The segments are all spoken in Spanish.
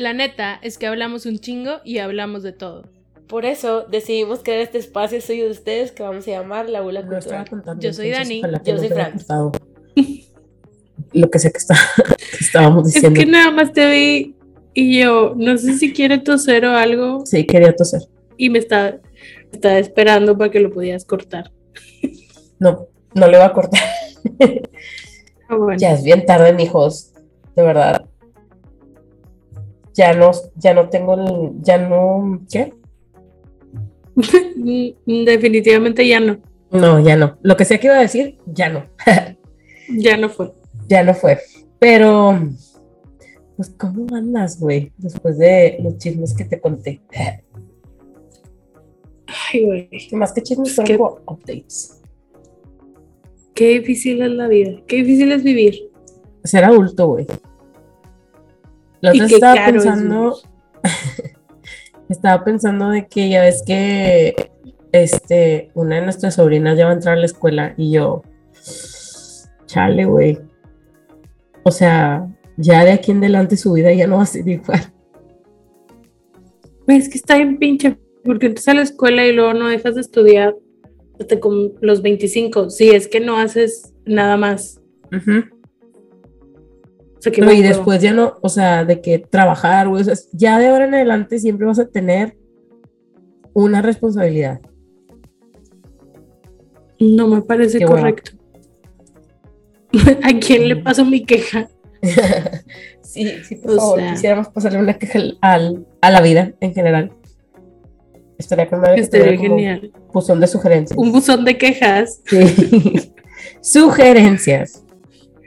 La neta es que hablamos un chingo y hablamos de todo. Por eso decidimos crear este espacio suyo de ustedes que vamos a llamar La Bula Cultural. contando, Yo soy Dani, yo soy Fran. Lo que sé que, está, que estábamos Es diciendo. que nada más te vi y yo no sé si quiere toser o algo Sí, quería toser. y me estaba, estaba esperando para que lo podías cortar. No, no le va a cortar. Ah, bueno. Ya es bien tarde, mijos. De verdad. Ya no, ya no tengo el, ya no, ¿qué? Definitivamente ya no, No, ya no. Lo que sea que iba a decir, ya no. ya no fue. ya no fue. Pero, pues, ¿cómo andas, güey? Después de los chismes que te conté. Ay, güey, Más que chismes, son que- como updates. qué difícil es la vida, qué difícil es vivir. Ser adulto, güey. La otra estaba caro es pensando, estaba pensando de que ya ves que este, una de nuestras sobrinas ya va a entrar a la escuela y yo, chale, güey. O sea, ya de aquí en adelante su vida ya no va a ser igual. Es que está bien pinche, porque entras a la escuela y luego no dejas de estudiar hasta con los 25, si es que no haces nada más. Ujú. O sea, que No, y después ya no, o sea, de que trabajar, güey, o sea, ya de ahora en adelante siempre vas a tener una responsabilidad. No me parece Qué correcto. ¿A quién le paso mi queja? sí, sí, por O favor, sea- quisiéramos pasarle una queja al, a la vida en general. Estaría con madre que Estaría genial. buzón de sugerencias. Un buzón de quejas. Sí. sugerencias.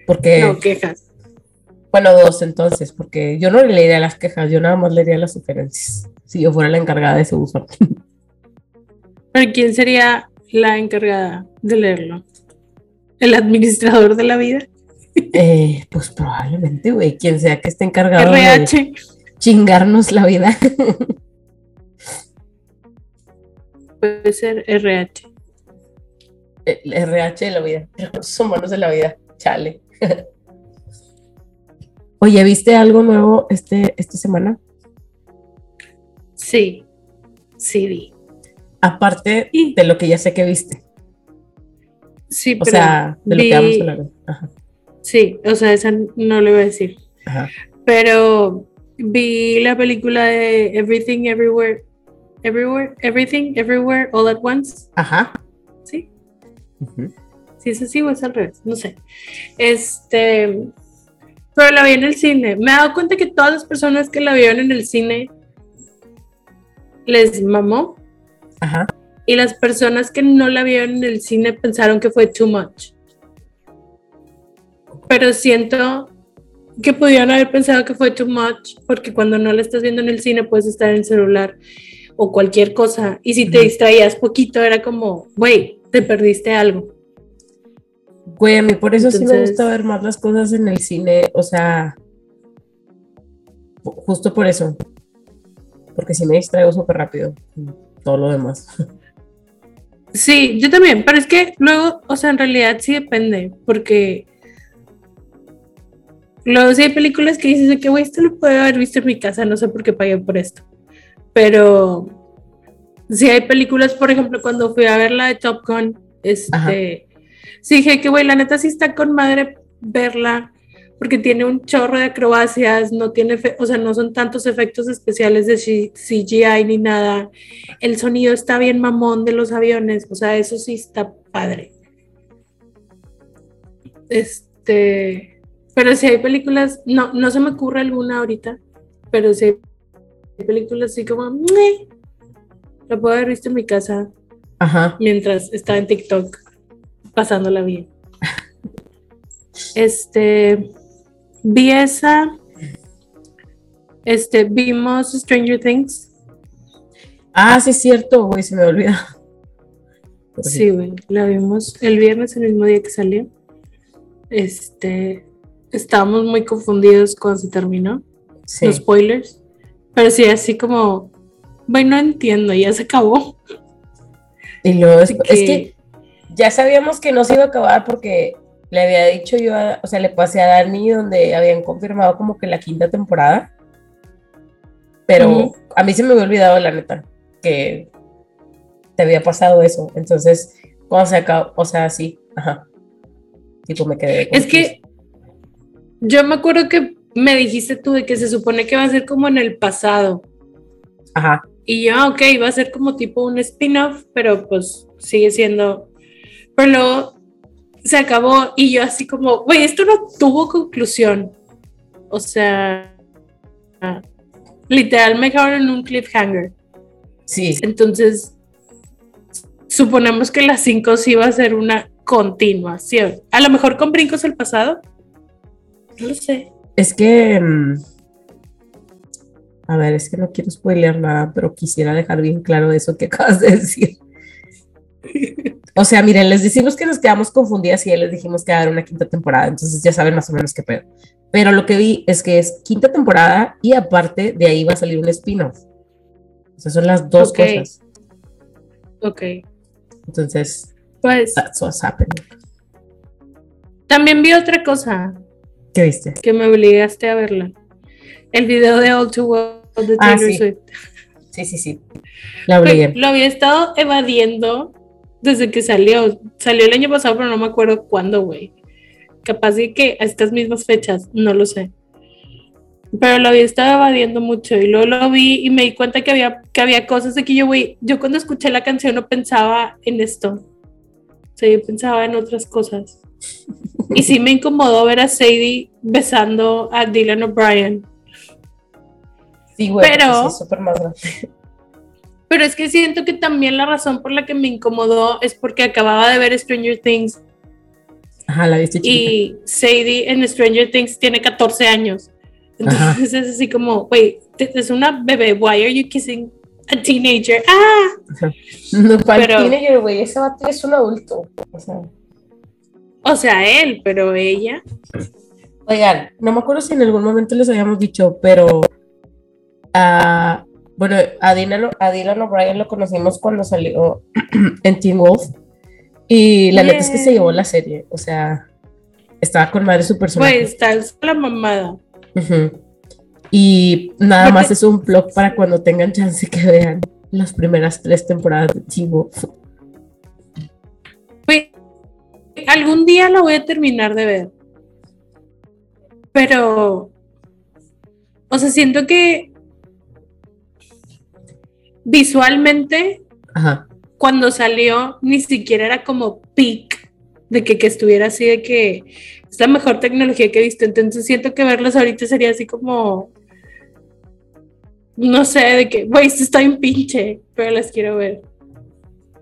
Porque, No, quejas. Bueno, dos entonces, porque yo no leería las quejas, yo nada más leería las sugerencias. Si yo fuera la encargada de ese buzón. ¿Pero quién sería la encargada de leerlo? ¿El administrador de la vida? Eh, pues probablemente, güey, quien sea que esté encargado de chingarnos la vida. Puede ser RH. El RH de la vida, recursos humanos de la vida, chale. Oye, ¿viste algo nuevo este, esta semana? Sí. Sí, vi. Aparte de lo que ya sé que viste. Sí, O pero sea, de lo que vamos a hablar. Ajá, Sí, o sea, esa no le voy a decir. ajá. Pero vi la película de Everything Everywhere. Everywhere, Everything Everywhere All at Once. Ajá. Sí, Ujú. sí es así o es al revés, no sé. Este, pero la vi en el cine. Me he dado cuenta que todas las personas que la vieron en el cine les mamó Ajá. y las personas que no la vieron en el cine pensaron que fue too much. Pero siento que pudieron haber pensado que fue too much porque cuando no la estás viendo en el cine puedes estar en el celular o cualquier cosa y si te distraías poquito era como, güey, te perdiste algo. Güey, a mí por eso sí me gusta ver más las cosas en el cine, o sea, ju- justo por eso. Porque si me distraigo súper rápido, todo lo demás. Sí, yo también, pero es que luego, o sea, en realidad sí depende, porque luego sí hay películas que dices de que, güey, esto lo puedo haber visto en mi casa, no sé por qué pagué por esto, pero sí hay películas, por ejemplo, cuando fui a ver la de Top Gun, este, sí dije que, güey, la neta sí está con madre verla, porque tiene un chorro de acrobacias, no tiene, o sea, no son tantos efectos especiales de CGI ni nada. El sonido está bien mamón de los aviones, o sea, eso sí está padre. Este, pero si hay películas, no, no se me ocurre alguna ahorita, pero si hay películas así como, "Meh", la puedo haber visto en mi casa Ajá. mientras estaba en TikTok pasándola bien. Este, vi esa, este, vimos Stranger Things. Ah, sí es cierto, güey, se me olvida. Pero Sí, güey, la vimos el viernes, el mismo día que salió. Este, estábamos muy confundidos cuando se terminó, Sí. los spoilers, pero sí, así como, güey, no entiendo, ya se acabó. Y luego es, es que ya sabíamos que no se iba a acabar porque le había dicho yo, a- o sea, le pasé a Dani donde habían confirmado como que la quinta temporada. Pero Ujú. a mí se me había olvidado, la neta, que te había pasado eso. Entonces, cuando se acabó, o sea, sí, ajá. Tipo, me quedé. Es que yo me acuerdo que me dijiste tú de que se supone que va a ser como en el pasado. Ajá. Y yo, ok, va a ser como tipo un spin-off, pero pues sigue siendo. Pero luego se acabó y yo así como, güey, esto no tuvo conclusión. O sea, literal me dejaron en un cliffhanger. Sí, Entonces, suponemos que las 5 sí va a ser una continuación. A lo mejor con brincos al pasado. No lo sé. es que. mm, A ver, es que no quiero spoilear nada, pero quisiera dejar bien claro eso que acabas de decir. O sea, miren, les decimos que nos quedamos confundidas y ya les dijimos que va a haber una quinta temporada, entonces ya saben más o menos qué pedo. Pero lo que vi es que es quinta temporada y aparte de ahí va a salir un spin-off. O sea, son las dos cosas. Ok. Entonces, Pues that's what's happening. también vi otra cosa ¿Qué viste? que me obligaste a verla. El video de All Too Well de Ah, Taylor sí. Swift. Sí, sí, sí. La obligué. Lo había estado evadiendo desde que salió. Salió el año pasado, pero no me acuerdo cuándo, güey. Capaz de que a estas mismas fechas, no lo sé. Pero lo había estado evadiendo mucho y luego lo vi y me di cuenta que había, que había cosas de que yo, güey, yo cuando escuché la canción no pensaba en esto. O sea, yo pensaba en otras cosas. Y sí me incomodó ver a Sadie besando a Dylan O'Brien. Sí, güey, pero- porque sí. Pero es que siento que también la razón por la que me incomodó es porque acababa de ver Stranger Things Ajá, la viste chiquita. y Sadie en Stranger Things tiene 14 años. Entonces es así como, güey, es una bebé, why are you kissing a teenager? Ah, No, para pero- el teenager, güey, ese vato es un adulto. O sea, o sea, él, pero ella. Oigan, no me acuerdo si en algún momento les habíamos dicho, pero ah, bueno, a Dylan, a Dylan O'Brien lo conocimos cuando salió en Teen Wolf y la neta es que se llevó la serie, o sea, estaba con madre su personaje. Güey, está es la mamada. Y nada Porque- más es un blog para cuando tengan chance que vean las primeras tres temporadas de Teen Wolf. Algún día la voy a terminar de ver. Pero, o sea, siento que visualmente Ajá. cuando salió ni siquiera era como peak de que, que estuviera así de que es la mejor tecnología que he visto. Entonces siento que verlos ahorita sería así como no sé, de que, güey, esto está bien pinche, pero las quiero ver.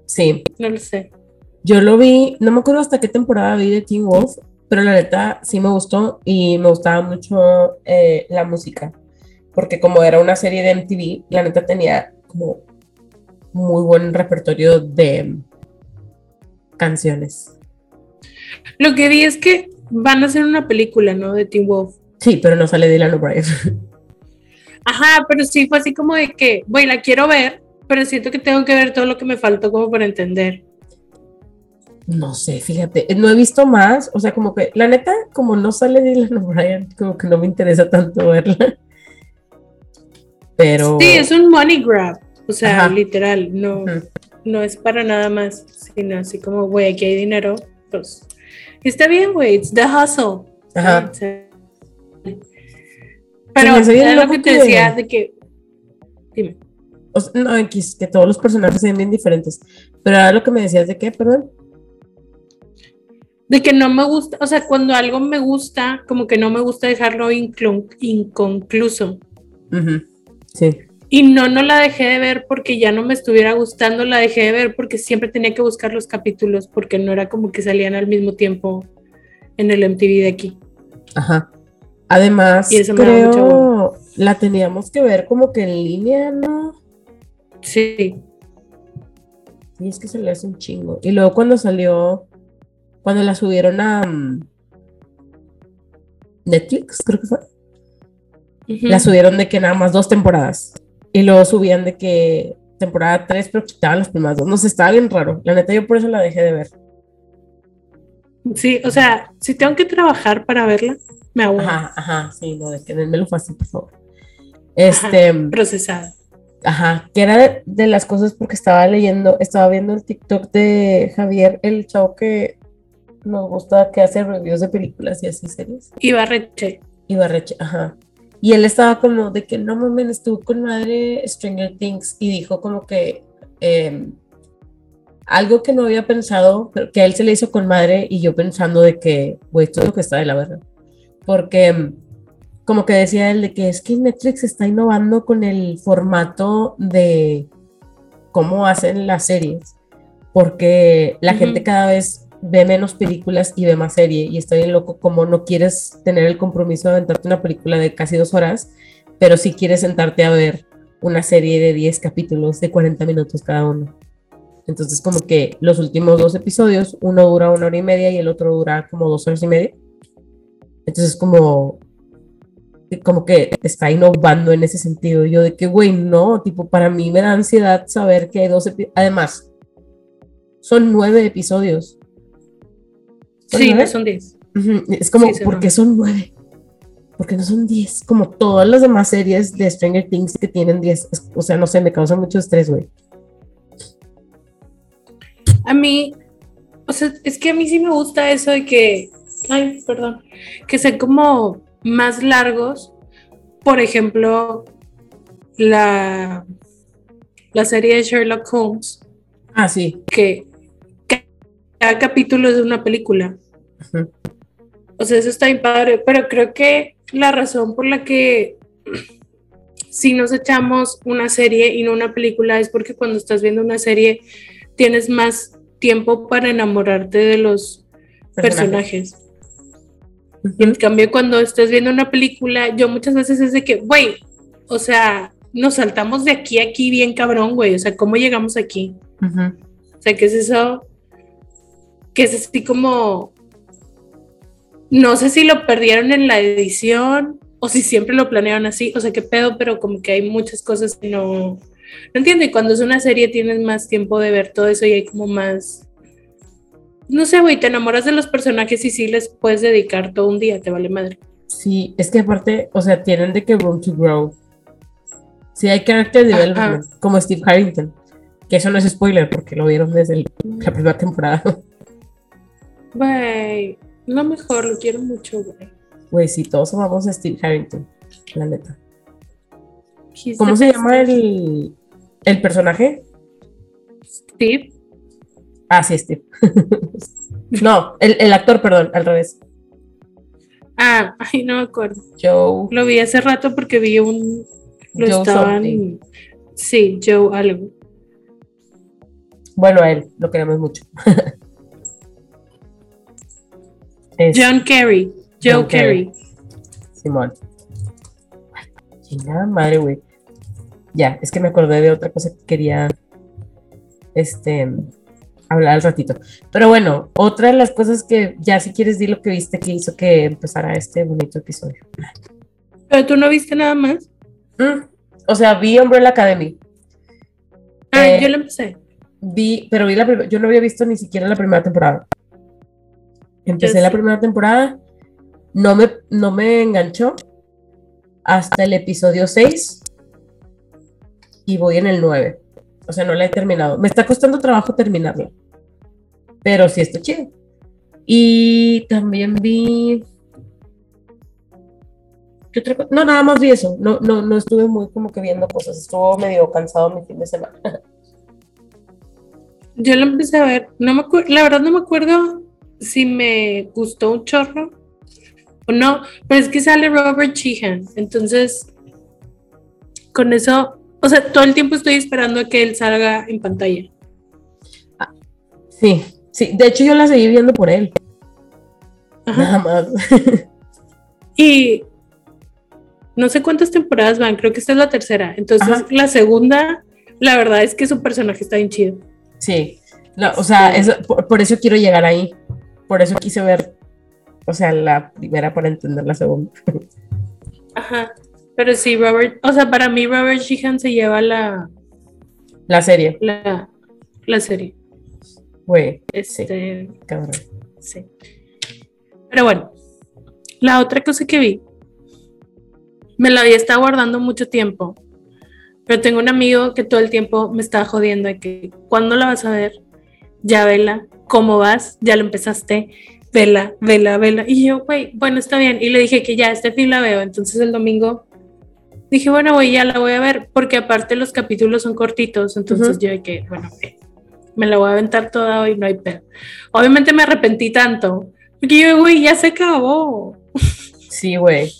Sí, No lo sé. Yo lo vi, no me acuerdo hasta qué temporada vi de Teen Wolf, pero la neta sí me gustó y me gustaba mucho eh, la música, porque como era una serie de MTV, la neta tenía como muy buen repertorio de canciones. Lo que vi es que van a hacer una película, ¿no? De Teen Wolf. Sí, pero no sale Dylan O'Brien. Ajá, pero sí fue así como de que, güey, la quiero ver, pero siento que tengo que ver todo lo que me faltó como para entender. No sé, fíjate, no he visto más, o sea, como que la neta, como no sale Dylan O'Brien, como que no me interesa tanto verla. Pero Sí, es un money grab, o sea, Ajá. literal, no, no es para nada más, sino así como, güey, aquí hay dinero, pues está bien, güey, it's the hustle. Ajá. Pero era lo que te decía de que, dime, O sea, no, X, que todos los personajes se ven bien diferentes. Pero ahora lo que me decías de qué, perdón. de que no me gusta, o sea, cuando algo me gusta, como que no me gusta dejarlo inconcluso. Ujú, Sí. Y no, no la dejé de ver porque ya no me estuviera gustando, la dejé de ver porque siempre tenía que buscar los capítulos porque no era como que salían al mismo tiempo en el MTV de aquí. Ajá. Además, Y eso me mucho creo la teníamos que ver como que en línea, ¿no? Sí, Y es que se le hace un chingo. Y luego cuando salió, cuando la subieron a mm, Netflix, creo que fue. La subieron de que nada más dos temporadas. Y luego subían de que temporada tres, pero quitaban las primeras dos. No sé, estaba bien raro. La neta, yo por eso la dejé de ver. sí, o sea, si tengo que trabajar para verla, me aguanto. Ajá, ajá, sí, no, de que denme lo fácil, por favor. Este, procesada. Ajá, que era de, de, las cosas porque estaba leyendo, estaba viendo el TikTok de Javier, el chavo que nos gusta que hace reviews de películas y así series. Ibarreche. Ibarreche, ajá. Y él estaba como de que no mames, estuvo con madre Stranger Things y dijo como que eh, algo que no había pensado, pero que a él se le hizo con madre y yo pensando de que, güey, esto es lo que está de la verdad. Porque mm, como que decía él de que es que Netflix está innovando con el formato de cómo hacen las series, porque la uh -huh. gente cada vez ve menos películas y ve más serie y estoy loco como no quieres tener el compromiso de aventarte una película de casi dos horas, pero sí quieres sentarte a ver una serie de 10 capítulos de 40 minutos cada uno. Entonces como que los últimos dos episodios, uno dura una hora y media y el otro dura como dos horas y media. Entonces como como que está innovando en ese sentido. Yo de que, güey, no, tipo, para mí me da ansiedad saber que hay dos episodios. Además, son nueve episodios. ¿Son sí, no son diez. Uh -huh. Es como, sí, ¿por qué son nueve? Porque no son diez, como todas las demás series de Stranger Things que tienen diez. O sea, no sé, me causa mucho estrés, güey. A mí, o sea, es que a mí sí me gusta eso de que, ay, perdón, que sean como más largos. Por ejemplo, la, la serie de Sherlock Holmes. Ah, sí. Que cada capítulo es de una película. O sea, eso está bien padre, pero creo que la razón por la que si nos echamos una serie y no una película es porque cuando estás viendo una serie tienes más tiempo para enamorarte de los personajes. personajes. Uh -huh. En cambio, cuando estás viendo una película, yo muchas veces es de que, güey, o sea, nos saltamos de aquí a aquí bien cabrón, güey. O sea, ¿cómo llegamos aquí? Uh -huh. O sea, ¿qué es eso? Que es así como. No sé si lo perdieron en la edición o si siempre lo planearon así. O sea, qué pedo, pero como que hay muchas cosas que no. No entiendo. Y cuando es una serie tienes más tiempo de ver todo eso y hay como más no sé, güey, te enamoras de los personajes y sí les puedes dedicar todo un día, te vale madre. Sí, es que aparte, o sea, tienen de que room to grow. Sí, hay character development, Ajá. como Steve Harrington. Que eso no es spoiler porque lo vieron desde el, la primera temporada. Güey, lo mejor, lo quiero mucho, güey. Güey, sí, todos amamos a Steve Harrington, la neta. He's ¿Cómo se llama el, el personaje? Steve. Ah, sí, Steve. no, el, el, actor, perdón, al revés. Ah, ay, no me acuerdo. Joe. Lo vi hace rato porque vi un. Lo Joe estaban. something. Sí, Joe algo. Bueno, a él, lo queremos mucho. es John Kerry. Joe John Kerry. Simón. Chingada madre, güey. Ya, es que me acordé de otra cosa que quería. Este hablar al ratito. Pero bueno, otra de las cosas que ya si quieres di lo que viste que hizo que empezara este bonito episodio. Pero tú no viste nada más. Mm, o sea, vi Umbrella Academy. Ah, eh, yo lo empecé. Vi, pero vi la yo no había visto ni siquiera la primera temporada. Empecé Yo la sí. primera temporada, no me, no me enganchó hasta el episodio 6 y voy en el 9. O sea, no la he terminado. Me está costando trabajo terminarla. Pero sí está chido. Y también vi. ¿Qué otra cosa? No, nada más vi eso. No, no, no estuve muy como que viendo cosas. Estuvo medio cansado mi fin de semana. Yo lo empecé a ver. No me la verdad no me acuerdo si me gustó un chorro o no, pero es que sale Robert Sheehan. Entonces, con eso, o sea, todo el tiempo estoy esperando a que él salga en pantalla. Sí, sí. De hecho, yo la seguí viendo por él. Ajá. Nada más. Y no sé cuántas temporadas van, creo que esta es la tercera. Entonces, Ajá. la segunda, la verdad es que su personaje está bien chido. Sí. No, o sea, eso, por, por eso quiero llegar ahí. Por eso quise ver, o sea, la primera para entender la segunda. Ajá. Pero sí, Robert, o sea, para mí Robert Sheehan se lleva la, La serie. la, la serie. Güey. Este, Sí, cabrón. sí. Pero bueno, la otra cosa que vi me la había estado guardando mucho tiempo. Pero tengo un amigo que todo el tiempo me está jodiendo de que, ¿cuándo la vas a ver? Ya vela, ¿cómo vas? Ya lo empezaste, vela, vela, vela. Y yo, güey, bueno, está bien. Y le dije que ya, este fin la veo. Entonces el domingo dije, bueno, güey, ya la voy a ver, porque aparte los capítulos son cortitos. Entonces yo de que, bueno, me la voy a aventar toda hoy, no hay pedo. Obviamente me arrepentí tanto, porque yo, güey, ya se acabó. Sí, güey.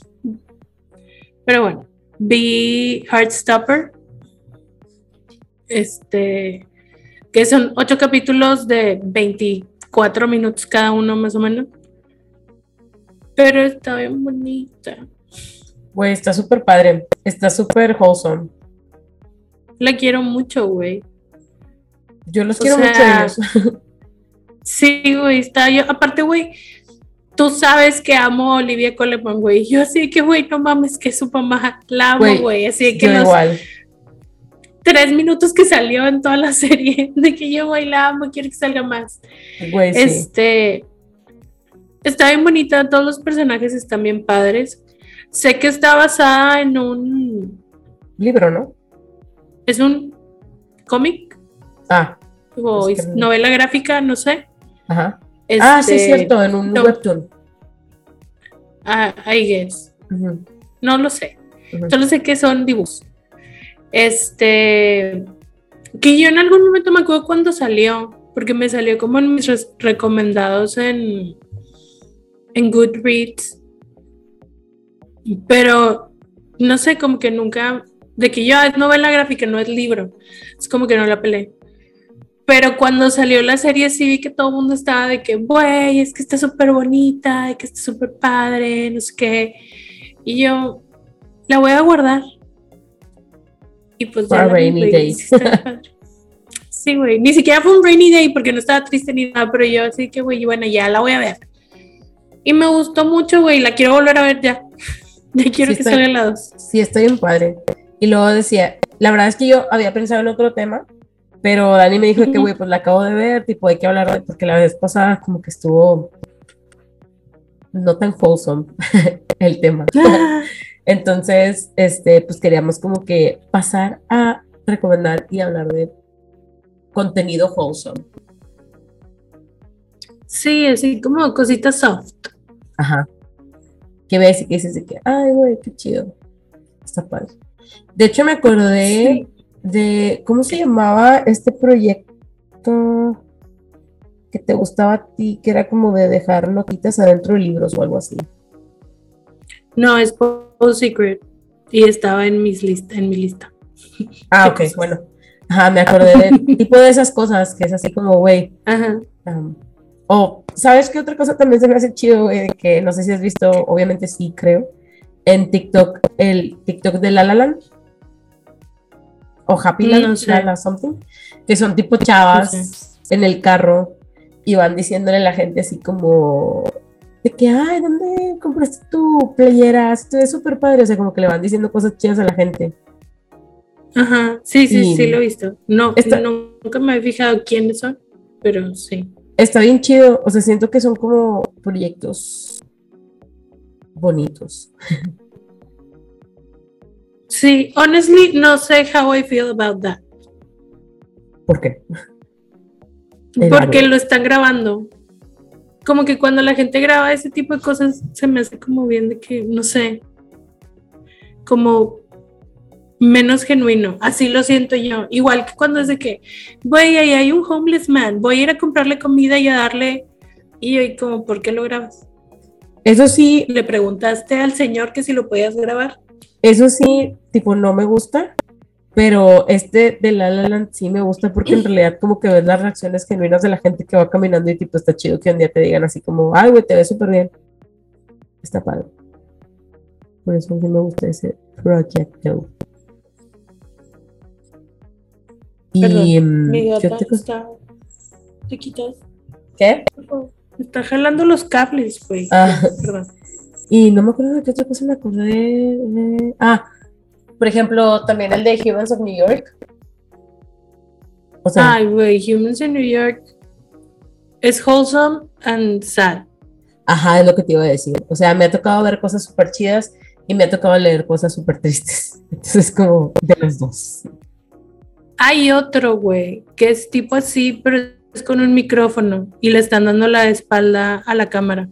Pero bueno, vi Heartstopper. Este, que son ocho capítulos de 24 minutos cada uno, más o menos. Pero está bien bonita. Güey, está súper padre. Está súper wholesome. La quiero mucho, güey. Yo los quiero mucho. sí, güey, está yo. Aparte, güey, tú sabes que amo a Olivia Coleman, güey. Yo así que, güey, no mames, que su mamá la amo, güey. Así que igual. Tres minutos que salió en toda la serie, de que yo, amo, quiero que salga más. Güey, este, está bien bonita, todos los personajes están bien padres. Sé que está basada en un... Libro, ¿no? Es un cómic. Ah. O novela gráfica, no sé. Ajá ah, sí, es este, cierto, en un webtoon. Ah, I guess. No lo sé. Solo sé que son dibujos. Este. Que yo en algún momento me acuerdo cuando salió, porque me salió como en mis recomendados en, en Goodreads. Pero no sé, como que nunca. De que yo es novela gráfica, no es libro. Es como que no la peleé. Pero cuando salió la serie sí vi que todo el mundo estaba de que, güey, es que está súper bonita, que está súper padre, no sé qué. Y yo la voy a guardar. Y pues ya. rainy days. Sí, güey. Ni siquiera fue un rainy day porque no estaba triste ni nada, pero yo así que, güey, bueno, ya la voy a ver. Y me gustó mucho, güey. La quiero volver a ver ya. Ya quiero que salga la dos. Sí, estoy en padre. Y luego decía, la verdad es que yo había pensado en otro tema, pero Dani me dijo que, güey, pues la acabo de ver, tipo, hay que hablar de, porque la vez pasada como que estuvo no tan wholesome el tema. Entonces, este, pues queríamos como que pasar a recomendar y hablar de contenido wholesome. Sí, así como cositas soft. Ajá. Que ves y que dices de que, ay, güey, qué chido. Está padre. De hecho, me acordé de, ¿cómo se llamaba este proyecto que te gustaba a ti, que era como de dejar notitas adentro de libros o algo así? No, es Post Secret y estaba en, mis lista, en mi lista. Ah, ok, bueno. Ajá, me acordé del tipo de esas cosas que es así como, güey. Ajá. o, ¿sabes qué otra cosa también se me hace chido, güey? Que no sé si has visto, obviamente sí, creo, en TikTok, el TikTok de La La Land o Happy Land, something, que son tipo chavas en el carro y van diciéndole a la gente así como de que, ay, ¿dónde compraste tu playera? Esto es súper padre, o sea, como que le van diciendo cosas chidas a la gente. Ajá, sí, sí, sí, lo he visto. No, nunca me he fijado quiénes son, pero sí. Está bien chido, o sea, siento que son como proyectos bonitos. Sí, honestly, no sé how I feel about that. ¿Por qué? Porque lo están grabando. Como que cuando la gente graba ese tipo de cosas, se me hace como bien de que, no sé, como menos genuino. Así lo siento yo. Igual que cuando es de que, güey, ahí hay un homeless man, voy a ir a comprarle comida y a darle. Y yo, como, ¿por qué lo grabas? Eso sí. Le preguntaste al señor que si lo podías grabar. Eso sí, tipo, no me gusta, pero este de La La Land sí me gusta porque en realidad como que ves las reacciones genuinas de la gente que va caminando y tipo, está chido que un día te digan así como, ay, güey, te ves súper bien. Está padre. Por eso sí me gusta ese proyecto. Y, mm, mi gata te... está... ¿Te quitas? ¿Qué? está jalando los cables, güey. Ah. Perdón. Y no me acuerdo de qué otra cosa me acordé de... Ah, por ejemplo, también el de Humans of New York. O sea, Ay, güey, Humans in New York es wholesome and sad. Ajá, es lo que te iba a decir. O sea, me ha tocado ver cosas súper chidas y me ha tocado leer cosas súper tristes. Entonces, como de los dos. Hay otro, güey, que es tipo así, pero es con un micrófono y le están dando la espalda a la cámara.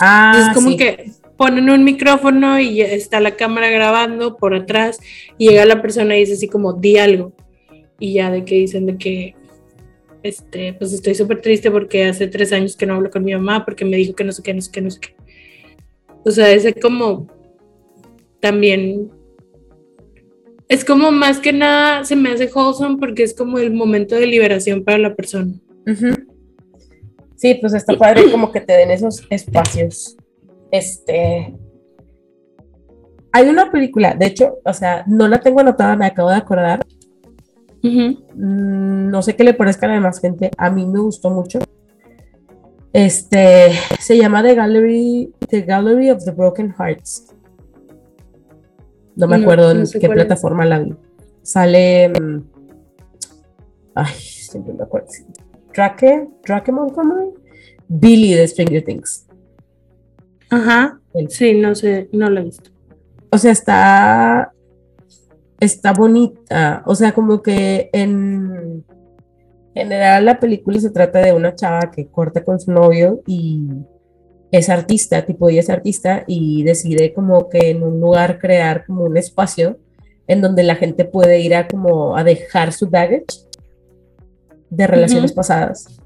Ah, es como sí. que ponen un micrófono y está la cámara grabando por atrás y llega la persona y dice así como, di algo. Y ya de que dicen de que, este, pues estoy súper triste porque hace tres años que no hablo con mi mamá porque me dijo que no sé qué, no sé qué, no sé qué. O sea, ese como también es como más que nada se me hace wholesome porque es como el momento de liberación para la persona. Ujú. Sí, pues está padre como que te den esos espacios. Este. Hay una película, de hecho, o sea, no la tengo anotada, me acabo de acordar. Mm, No sé qué le parezca a la demás gente. A mí me gustó mucho. Este se llama The Gallery, The Gallery of the Broken Hearts. No me acuerdo no en sé qué es. plataforma la vi. Sale. mm, Ay, siempre me acuerdo. Drake, Drake Montgomery. Billy de Stranger Things. Ajá. Sí, no sé, no lo he visto. O sea, está. Está bonita. O sea, como que en general la película se trata de una chava que corta con su novio y es artista, tipo ella es artista y decide como que en un lugar crear como un espacio en donde la gente puede ir a como a dejar su baggage de relaciones pasadas.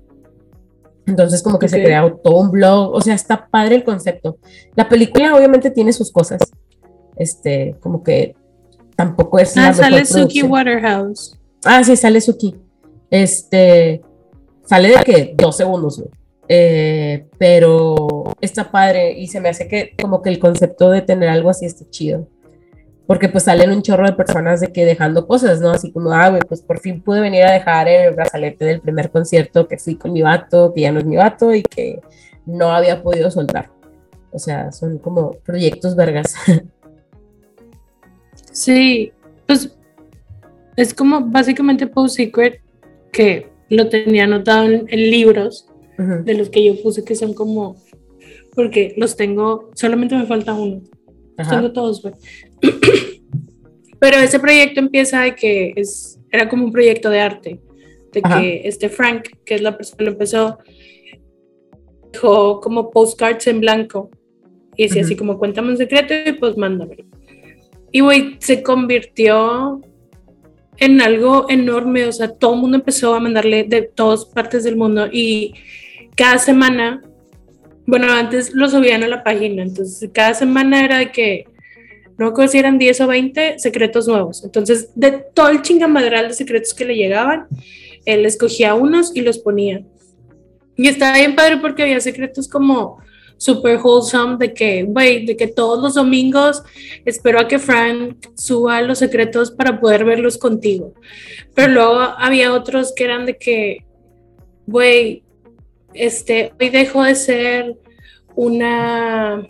Entonces como que se Ok. crea todo un blog, o sea, está padre el concepto. La película obviamente tiene sus cosas, este, como que tampoco es Ah, sale Suki. Waterhouse. Ah, sí, sale Suki. Este, sale de que dos segundos, güey. Eh, pero está padre y se me hace que como que el concepto de tener algo así está chido. Porque pues salen un chorro de personas de que dejando cosas, ¿no? Así como, ah, güey, pues por fin pude venir a dejar el brazalete del primer concierto que fui con mi vato, que ya no es mi vato y que no había podido soltar. O sea, son como proyectos vergas. Sí, pues es como básicamente Post Secret que lo tenía anotado en, en libros Ujú. de los que yo puse que son como porque los tengo, solamente me falta uno. Ajá. Tengo todos, güey. Pero ese proyecto empieza de que es, era como un proyecto de arte, de Ajá. que este Frank, que es la persona que lo empezó, dejó como postcards en blanco y decía Ujú. así como cuéntame un secreto y pues mándamelo. Y güey, se convirtió en algo enorme, o sea, todo el mundo empezó a mandarle de todas partes del mundo y cada semana, bueno, antes lo subían a la página, entonces cada semana era de que, no me acuerdo si eran 10 o 20 secretos nuevos, entonces de todo el chingamadral de secretos que le llegaban, él escogía unos y los ponía. Y estaba bien padre porque había secretos como super wholesome de que, güey, de que todos los domingos espero a que Frank suba los secretos para poder verlos contigo. Pero luego había otros que eran de que, güey, este, hoy dejo de ser una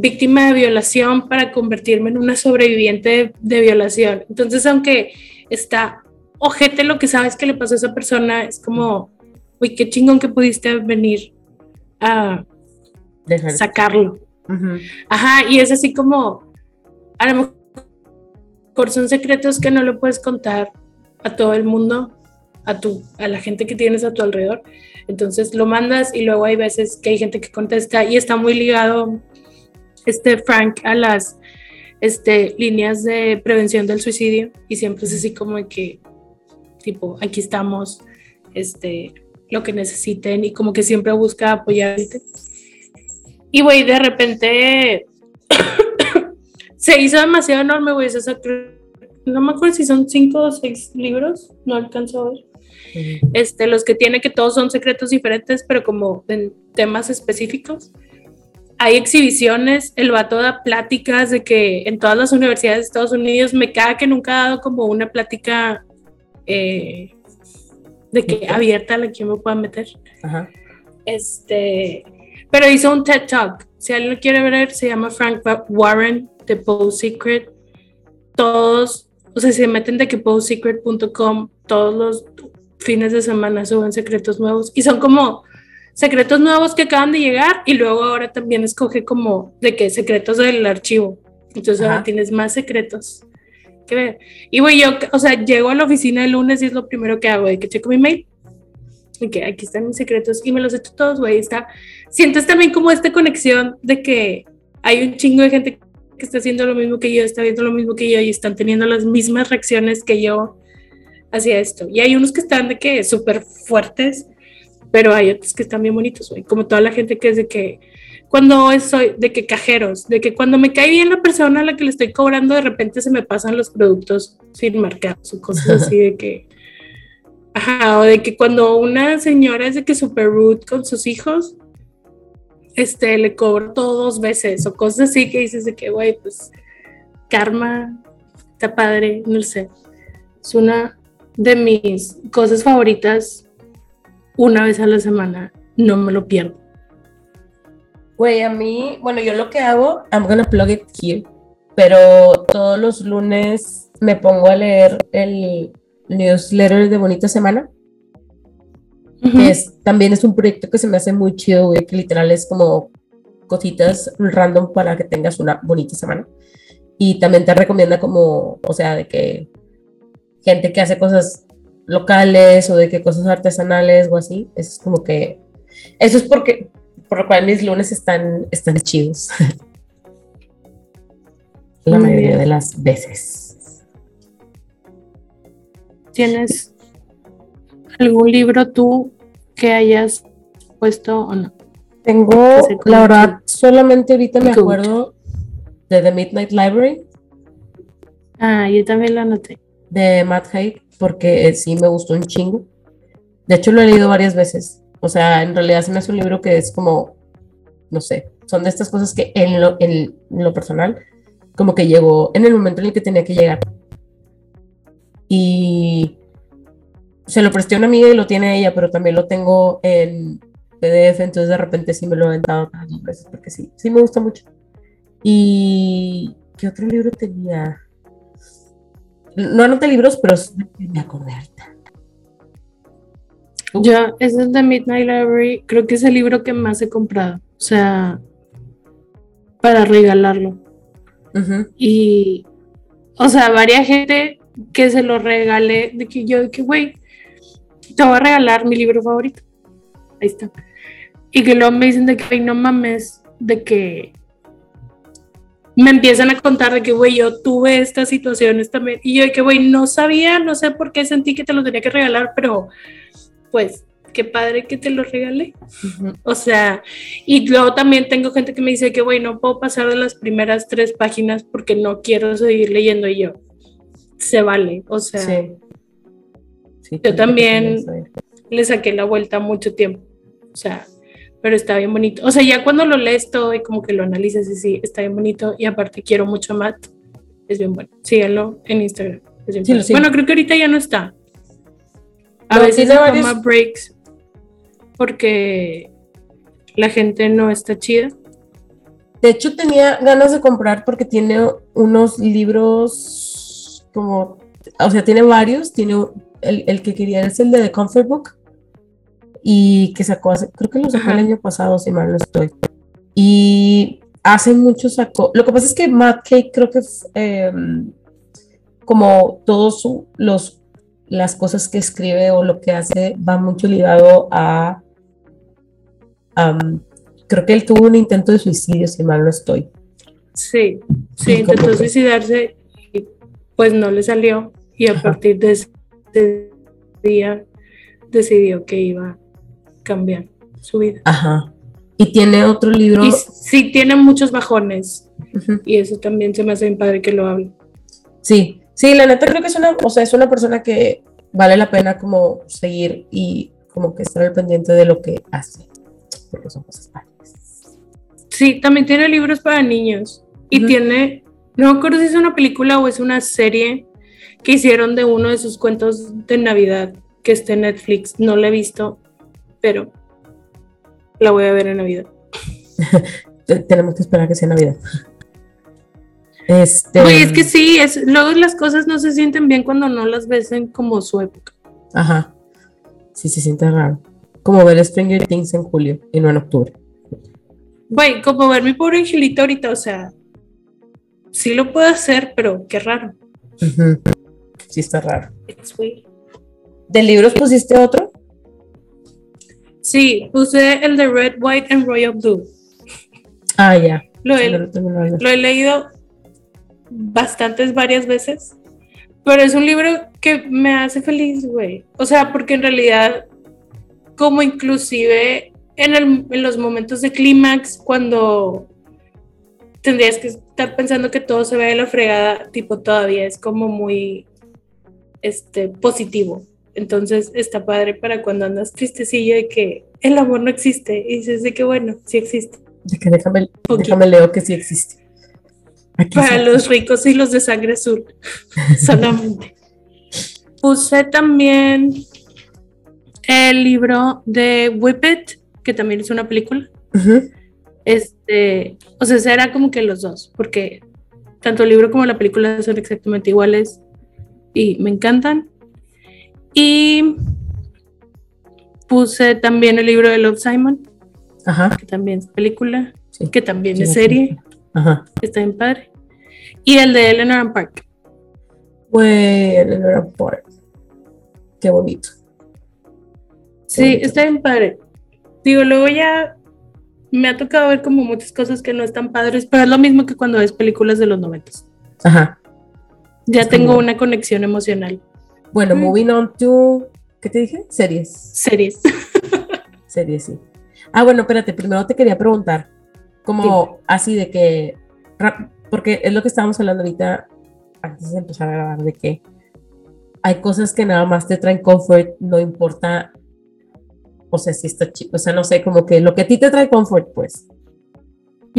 víctima de violación para convertirme en una sobreviviente de, de violación. Entonces, aunque está ojete lo que sabes que le pasó a esa persona, es como, uy, qué chingón que pudiste venir a Dejar- sacarlo. Ujú. Ajá, y es así como, a lo mejor son secretos que no le puedes contar a todo el mundo, a, tu, a la gente que tienes a tu alrededor. Entonces lo mandas y luego hay veces que hay gente que contesta y está muy ligado este Frank a las este, líneas de prevención del suicidio y siempre es así como que, tipo, aquí estamos, este, lo que necesiten y como que siempre busca apoyarte. Y, güey, de repente se hizo demasiado enorme, güey. se sacó- no me acuerdo si son cinco o seis libros, no alcanzo a ver. Este, los que tiene que todos son secretos diferentes, pero como en temas específicos. Hay exhibiciones, el vato da pláticas de que en todas las universidades de Estados Unidos me caga que nunca ha dado como una plática eh, de que abierta a la que yo me pueda meter. Ajá. Este, pero hizo un TED Talk. Si alguien lo quiere ver, se llama Frank Wa- Warren de Post Secret. Todos, o sea, si se meten de que postsecret.com, todos los fines de semana suben secretos nuevos y son como secretos nuevos que acaban de llegar y luego ahora también escoge como de que secretos del archivo. Entonces ahora tienes más secretos que ver. Y güey, yo, o sea, llego a la oficina el lunes y es lo primero que hago, de que checo mi mail y que aquí están mis secretos y me los echo todos, güey. Está, sientes también como esta conexión de que hay un chingo de gente que está haciendo lo mismo que yo, está viendo lo mismo que yo y están teniendo las mismas reacciones que yo hacia esto. Y hay unos que están de que súper fuertes, pero hay otros que están bien bonitos, güey. Como toda la gente que es de que cuando soy de que cajeros, de que cuando me cae bien la persona a la que le estoy cobrando, de repente se me pasan los productos sin marcar o cosas así de que, ajá, o de que cuando una señora es de que super rude con sus hijos, este, le cobro todo dos veces o cosas así que dices de que, güey, pues, karma, está padre, no sé. Es una de mis cosas favoritas una vez a la semana, no me lo pierdo. Güey, a mí, bueno, yo lo que hago, I'm gonna plug it here, pero todos los lunes me pongo a leer el newsletter de Bonita Semana. es, también es un proyecto que se me hace muy chido, güey, que literal es como cositas random para que tengas una bonita semana. Y también te recomienda como, o sea, de que gente que hace cosas locales o de que cosas artesanales o así, eso es como que, eso es porque por lo cual mis lunes están, están chidos. La mayoría de las veces. ¿Tienes algún libro tú que hayas puesto o no? Tengo, la verdad, solamente ahorita me acuerdo de The Midnight Library. Ah, yo también lo anoté. De Matt Haig, porque sí me gustó un chingo. De hecho, lo he leído varias veces. O sea, en realidad se me hace un libro que es como, no sé, son de estas cosas que en lo, en lo personal, como que llegó en el momento en el que tenía que llegar. Y se lo presté a una amiga y lo tiene ella, pero también lo tengo en PDF, entonces de repente sí me lo he aventado dos veces, porque sí, sí me gusta mucho. ¿Y qué otro libro tenía? No anoté libros, pero me acordé ahorita. Yo, ese es de Midnight Library, creo que es el libro que más he comprado, o sea, para regalarlo. Y, o sea, varias gente que se lo regale, de que yo, de que, güey, te voy a regalar mi libro favorito. Ahí está. Y que luego me dicen de que, no mames, de que me empiezan a contar de que, güey, yo tuve estas situaciones también. Y yo de que, güey, no sabía, no sé por qué sentí que te lo tenía que regalar, pero pues qué padre que te lo regalé. O sea, y luego también tengo gente que me dice que, güey, no puedo pasar de las primeras tres páginas porque no quiero seguir leyendo y yo. Se vale, o sea. yo también le saqué la vuelta mucho tiempo. O sea, pero está bien bonito. O sea, ya cuando lo lees todo y como que lo analizas y sí, está bien bonito. Y aparte quiero mucho a Matt. Es bien bueno. Síganlo en Instagram. bueno, creo que ahorita ya no está. A veces se toma breaks porque la gente no está chida. De hecho, tenía ganas de comprar porque tiene unos libros como, o sea, tiene varios. Tiene el, el que quería es el de The Comfort Book y que sacó hace, creo que lo sacó el año pasado, si mal no estoy. Y hace mucho sacó. Lo que pasa es que Matt Cake creo que eh, como todos los las cosas que escribe o lo que hace va mucho ligado a... creo que él tuvo un intento de suicidio, si mal no estoy. Sí, sí, intentó suicidarse y pues no le salió y a partir de ese día decidió que iba cambiar su vida. Ajá. Y tiene otro libro. Y sí, tiene muchos bajones. Y eso también se me hace bien padre que lo hable. Sí, Sí, la neta creo que es una, o sea, es una persona que vale la pena como seguir y como que estar al pendiente de lo que hace, porque son cosas padres. Sí, también tiene libros para niños y tiene, no me acuerdo si es una película o es una serie que hicieron de uno de sus cuentos de Navidad que está en Netflix. No la he visto, pero la voy a ver en Navidad. Tenemos que esperar que sea Navidad. Este... Oye, es que sí, es, luego las cosas no se sienten bien cuando no las ves en como su época. Ajá. Sí, se siente raro. como ver Stranger Things en julio y no en octubre. Güey, como ver mi pobre angelito ahorita, o sea, sí lo puedo hacer, pero qué raro. Sí, está raro. It's weird. ¿De libros pusiste otro? Sí, puse el de Red, White and Royal Blue. Ah, ya. Lo he leído bastantes, varias veces, pero es un libro que me hace feliz, güey. O sea, porque en realidad, como inclusive en, el- en los momentos de clímax, cuando tendrías que estar pensando que todo se ve de la fregada, tipo, todavía es como muy este, positivo. Entonces está padre para cuando andas tristecillo de que el amor no existe y dices de que bueno, sí existe. De que déjame, Poquito. déjame leo que sí existe. Aquí Para los ricos y los de sangre azul, solamente. Puse también el libro de Whip It, que también es una película. Este, o sea, ese era como que los dos, porque tanto el libro como la película son exactamente iguales y me encantan. Y puse también el libro de Love Simon, Ajá. que también es película, Sí. que también Sí, es serie. Ajá. está bien padre. Y el de Eleanor and Park. Güey, Eleanor Park. Qué bonito. Sí, bonito. está bien padre. Digo, luego ya me ha tocado ver como muchas cosas que no están padres, pero es lo mismo que cuando ves películas de los noventas. Ajá. Ya Es tengo como- una conexión emocional. Bueno, Mm. moving on to. ¿Qué te dije? Series. Series. Series, sí. Ah, bueno, espérate, primero te quería preguntar, como así de que, porque es lo que estábamos hablando ahorita antes de empezar a grabar, de que hay cosas que nada más te traen comfort, no importa, o sea, si está chido, o sea, no sé, como que lo que a ti te trae comfort, pues,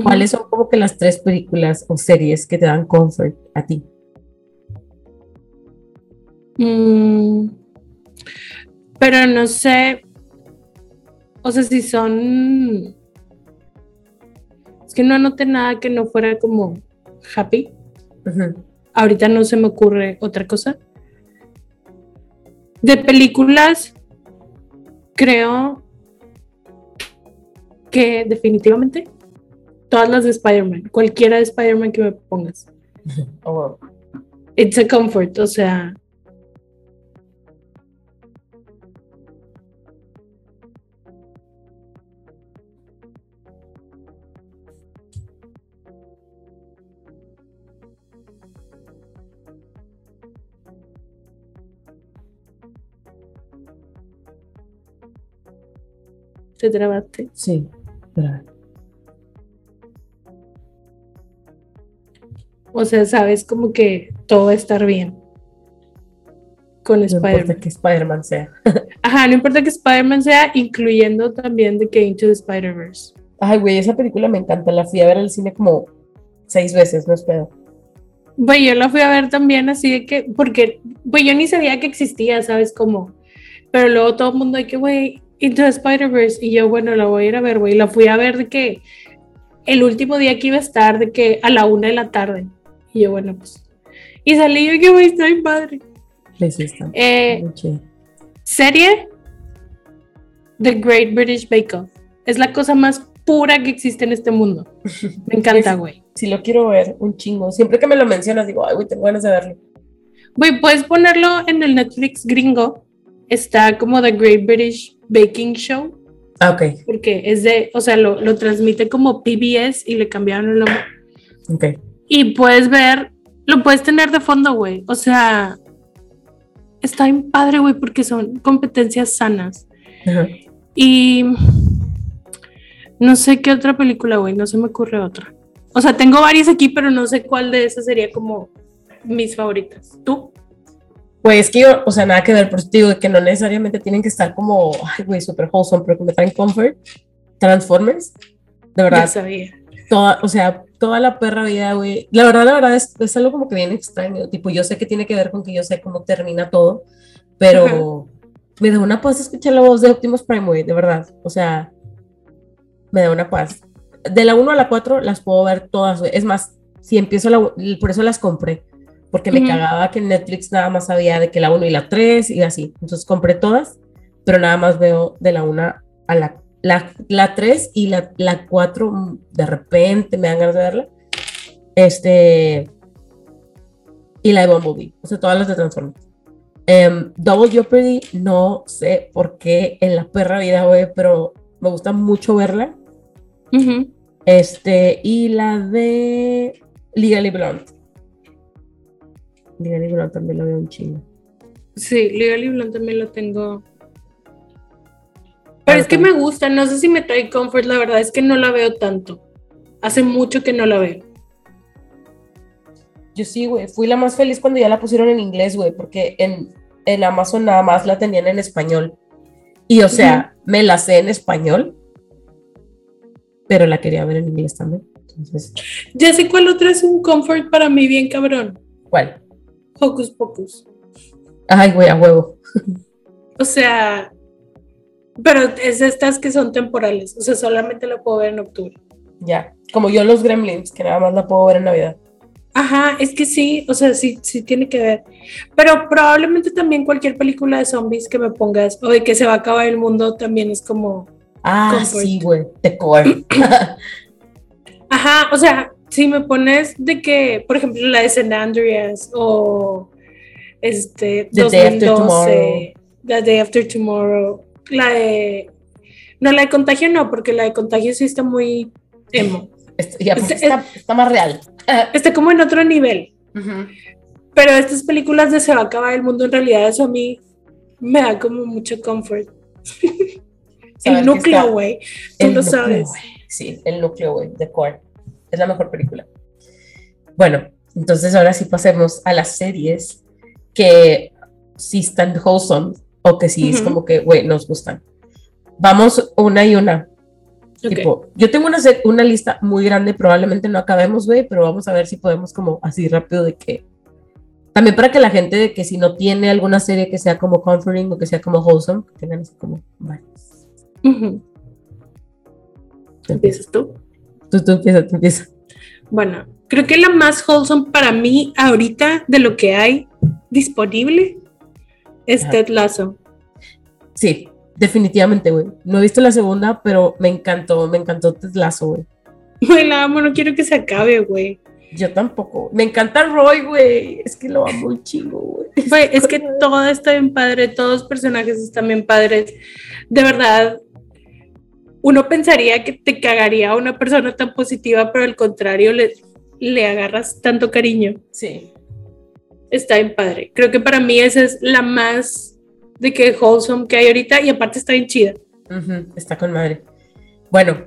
¿cuáles son como que las tres películas o series que te dan comfort a ti? Mm, pero no sé. O sea, si son. Es que no anoté nada que no fuera como happy. Ahorita no se me ocurre otra cosa. De películas, creo que definitivamente todas las de Spider-Man, cualquiera de Spider-Man que me pongas. Oh, It's a comfort, o sea. Te trabaste. sí. O sea, sabes como que todo va a estar bien con no importa Spider-Man. que Spider-Man sea. Ajá, no importa que Spider-Man sea, incluyendo también de que Into the Spider-Verse. Ay, güey, esa película me encanta, la fui a ver al cine como seis veces, no es pedo. Güey, yo la fui a ver también así de que, porque, güey, yo ni sabía que existía, ¿sabes cómo? Pero luego todo el mundo de que, güey, Into the Spider-Verse, y yo, bueno, la voy a ir a ver, güey, la fui a ver de que el último día que iba a estar, de que a la una de la tarde, y yo, bueno, pues, y salí yo que, güey, está bien padre. Sí, está Eh, serie, The Great British Bake Off, es la cosa más pura que existe en este mundo. Me encanta, güey. Sí, lo quiero ver, un chingo. Siempre que me lo mencionas, digo, ay, güey, tengo ganas de verlo. Güey, puedes ponerlo en el Netflix gringo. Está como The Great British Baking Show, Ah, ok, porque es de, o sea, lo, lo transmite como PBS y le cambiaron el nombre. ok. Y puedes ver, lo puedes tener de fondo, güey. O sea, está bien padre, güey, porque son competencias sanas. Y no sé qué otra película, güey, no se me ocurre otra. O sea, tengo varias aquí, pero no sé cuál de esas sería como mis favoritas. ¿Tú? Güey, es que yo, o sea, nada que ver, por eso digo que no necesariamente tienen que estar como, ay, güey, super wholesome, pero que me traen comfort. Transformers, de Ya verdad, sabía. toda, o sea, toda la perra vida, güey. La verdad, la verdad es, es algo como que bien extraño. Tipo, yo sé que tiene que ver con que yo sé cómo termina todo, pero me da una paz escuchar la voz de Optimus Prime, güey, de verdad. O sea, me da una paz. De la 1 a la 4 las puedo ver todas, güey. Es más, si empiezo la, por eso las compré, porque me Ujú. cagaba que en Netflix nada más había de que la 1 y la 3 y así. Entonces compré todas pero nada más veo de la una a la, la, la 3 y la, la 4 de repente me dan ganas de verla. Este, y la de Bumblebee, o sea, todas las de Transformers. Em, Double Jeopardy, no sé por qué en la perra vida, güey, pero me gusta mucho verla. Ujú. Este, y la de Legally Blonde. Legally Blonde también la veo un chingo. Sí, Legally Blonde también lo tengo. Pero es que me gusta, no sé si me trae comfort, la verdad es que no la veo tanto. Hace mucho que no la veo. Yo sí, güey, fui la más feliz cuando ya la pusieron en inglés, güey, porque en, en Amazon nada más la tenían en español. Y o sea, me la sé en español, pero la quería ver en inglés también. Entonces, Ya sé cuál otra es un comfort para mí bien cabrón. ¿cuál? Hocus Pocus. Ay, güey, a huevo. O sea, pero es estas que son temporales. O sea, solamente la puedo ver en octubre. Ya. Como yo los Gremlins, que nada más la puedo ver en Navidad. Ajá, es que sí, o sea, sí, sí tiene que ver. Pero probablemente también cualquier película de zombies que me pongas o de que se va a acabar el mundo también es como. Ah, Comfort. sí, güey. Core. Ajá, o sea, si me pones de que, por ejemplo, la de San Andreas o este The Day After 2012, Tomorrow. The Day After Tomorrow, la de no la de Contagio no, porque la de Contagio sí está muy emo. Este- ya, porque Este- está, está más real. Está como en otro nivel. Pero estas películas de se va a acabar el mundo en realidad eso a mí me da como mucho comfort. Saber El núcleo, güey. Tú El lo núcleo, sabes. Sí, el núcleo, güey, The Core. Es la mejor película. Bueno, entonces ahora sí pasemos a las series que sí están wholesome o que sí es como que, güey, nos gustan. Vamos una y una. Tipo, yo tengo una, una lista muy grande, probablemente no acabemos, güey, pero vamos a ver si podemos como así rápido de que... También para que la gente de que si no tiene alguna serie que sea como comforting o que sea como wholesome, que tengan así como... ¿Empiezas tú? Tú, tú empieza, tú empieza. Bueno, creo que la más wholesome para mí ahorita de lo que hay disponible es Ajá. Ted Lasso. Sí, definitivamente, güey. No he visto la segunda, pero me encantó, me encantó Ted Lasso, güey. Güey, la amo, no quiero que se acabe, güey. Yo tampoco. Me encanta Roy, güey. Es que lo amo un chingo, güey. Güey, es que todo está bien padre, todos los personajes están bien padres. De verdad, uno pensaría que te cagaría a una persona tan positiva, pero al contrario, le, le agarras tanto cariño. Sí. Está bien padre. Creo que para mí esa es la más de que wholesome que hay ahorita y aparte está bien chida. Ujú, Está con madre. Bueno,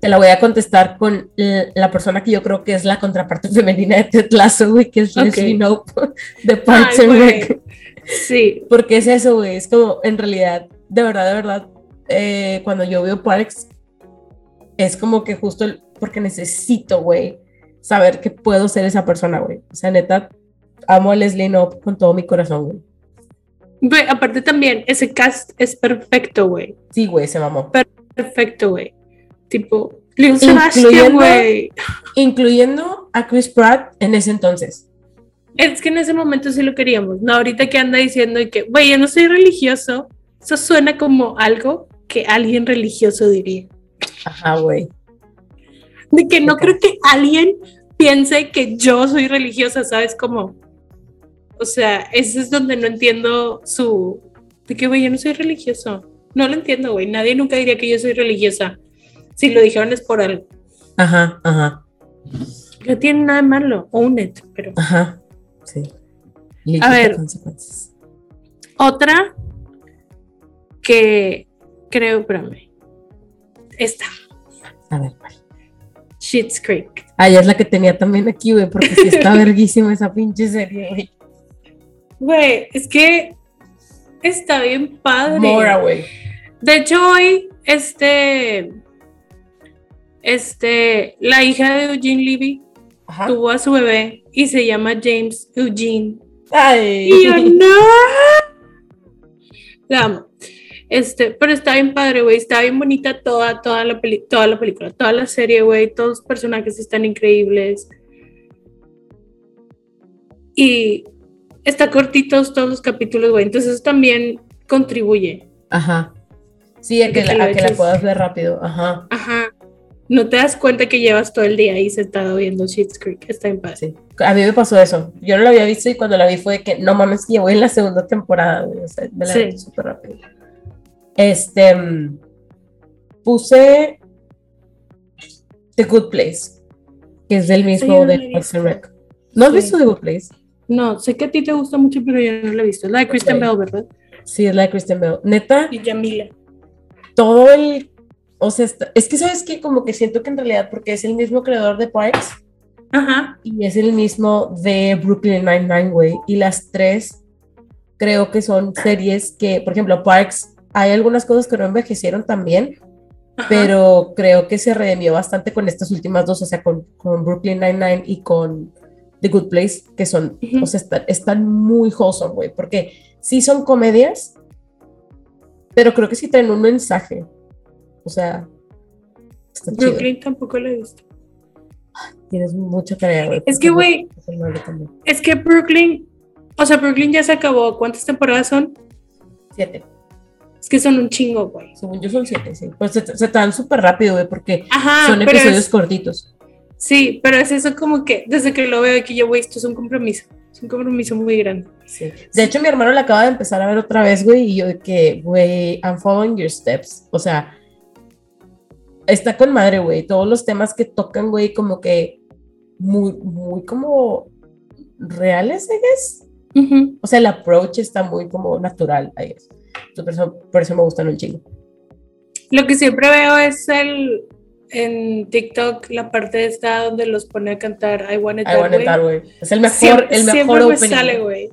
te la voy a contestar con la persona que yo creo que es la contraparte femenina de Ted Lasso, güey, que es Ok. Leslie Knope de Parks and. Rec. Sí, Porque es eso, güey. Es como, en realidad, de verdad, de verdad, eh, cuando yo veo Parks, es como que justo el- porque necesito, güey, saber que puedo ser esa persona, güey. O sea, neta, amo a Leslie Knope con todo mi corazón, güey. Güey, aparte también, ese cast es perfecto, güey. Sí, güey, se mamó. Perfecto, güey. Tipo, Lil Sebastian, Incluyendo- güey. Incluyendo a Chris Pratt en ese entonces. Es que en ese momento sí lo queríamos. No, ahorita que anda diciendo y que, güey, yo no soy religioso. Eso suena como algo que alguien religioso diría. Ajá, güey. De que no creo que alguien piense que yo soy religiosa, ¿sabes? Como, o sea, ese es donde no entiendo su, de que, güey, yo no soy religioso. No lo entiendo, güey. Nadie nunca diría que yo soy religiosa. Si lo dijeron es por algo. Ajá, ajá, No tiene nada de malo. Own it, pero. ajá. Sí. A ver. Otra que creo, espérame. Esta, A ver, ¿cuál? Shit's Creek. Ah, ya es la que tenía también aquí, güey, porque sí está verguísima esa pinche serie, güey. Güey, es que está bien padre. Mora, güey. De hecho, hoy, este, este, la hija de Eugene Levy Ajá. tuvo a su bebé y se llama James Eugene. Ay. Y yo, no. La amo. Este, pero está bien padre, güey. Está bien bonita toda, toda la peli- toda la película, toda la serie, güey. Todos los personajes están increíbles. Y está cortitos todos los capítulos, güey. Entonces eso también contribuye. Ajá. Sí, a que, que la, a que la puedas ver rápido. Ajá. Ajá. No te das cuenta que llevas todo el día ahí sentado viendo Schitt's Creek. Está en paz. Sí. A mí me pasó eso. Yo no lo había visto y cuando la vi fue de que no mames, que voy en la segunda temporada, güey. O sea, me la Sí. vi súper rápido. Este. mm, Puse The Good Place, que es del mismo de Parks. Rec. ¿No has Sí. visto The Good Place? No, sé que a ti te gusta mucho, pero yo no lo he visto. Es la de Kristen Ok. Bell, ¿verdad? Sí, es la de Kristen Bell. Neta, Y Yamila. todo el. O sea, está- es que sabes que como que siento que en realidad, porque es el mismo creador de Parks Ajá. y es el mismo de Brooklyn Nine-Nine, güey. Y las tres creo que son series que, por ejemplo, Parks, hay algunas cosas que no envejecieron también, ajá. pero creo que se redimió bastante con estas últimas dos, o sea, con, con Brooklyn Nine-Nine y con The Good Place, que son, Ujú. o sea, están, están muy wholesome, güey, porque sí son comedias, pero creo que sí traen un mensaje. O sea, está chido. Brooklyn tampoco lo he visto. Tienes mucha tarea, güey. Es que, güey, es que Brooklyn, o sea, Brooklyn ya se acabó. ¿Cuántas temporadas son? Siete. Es que son un chingo, güey. Según yo son siete, sí. Pues se, se te dan súper rápido, güey, porque Ajá, son episodios es- cortitos. sí, pero es eso como que desde que lo veo que yo, güey, esto es un compromiso. Es un compromiso muy grande. Sí. De hecho, mi hermano la acaba de empezar a ver otra vez, güey, y yo de que, güey, I'm following your steps. O sea, está con madre, güey. Todos los temas que tocan, güey, como que muy, muy como reales, I guess. O sea, el approach está muy como natural, I guess. Por, eso, por eso me gustan un chingo. Lo que siempre veo es el en TikTok la parte esta donde los pone a cantar I Want It I That Way. Es el mejor, Siempre, el mejor siempre me opening. sale, güey.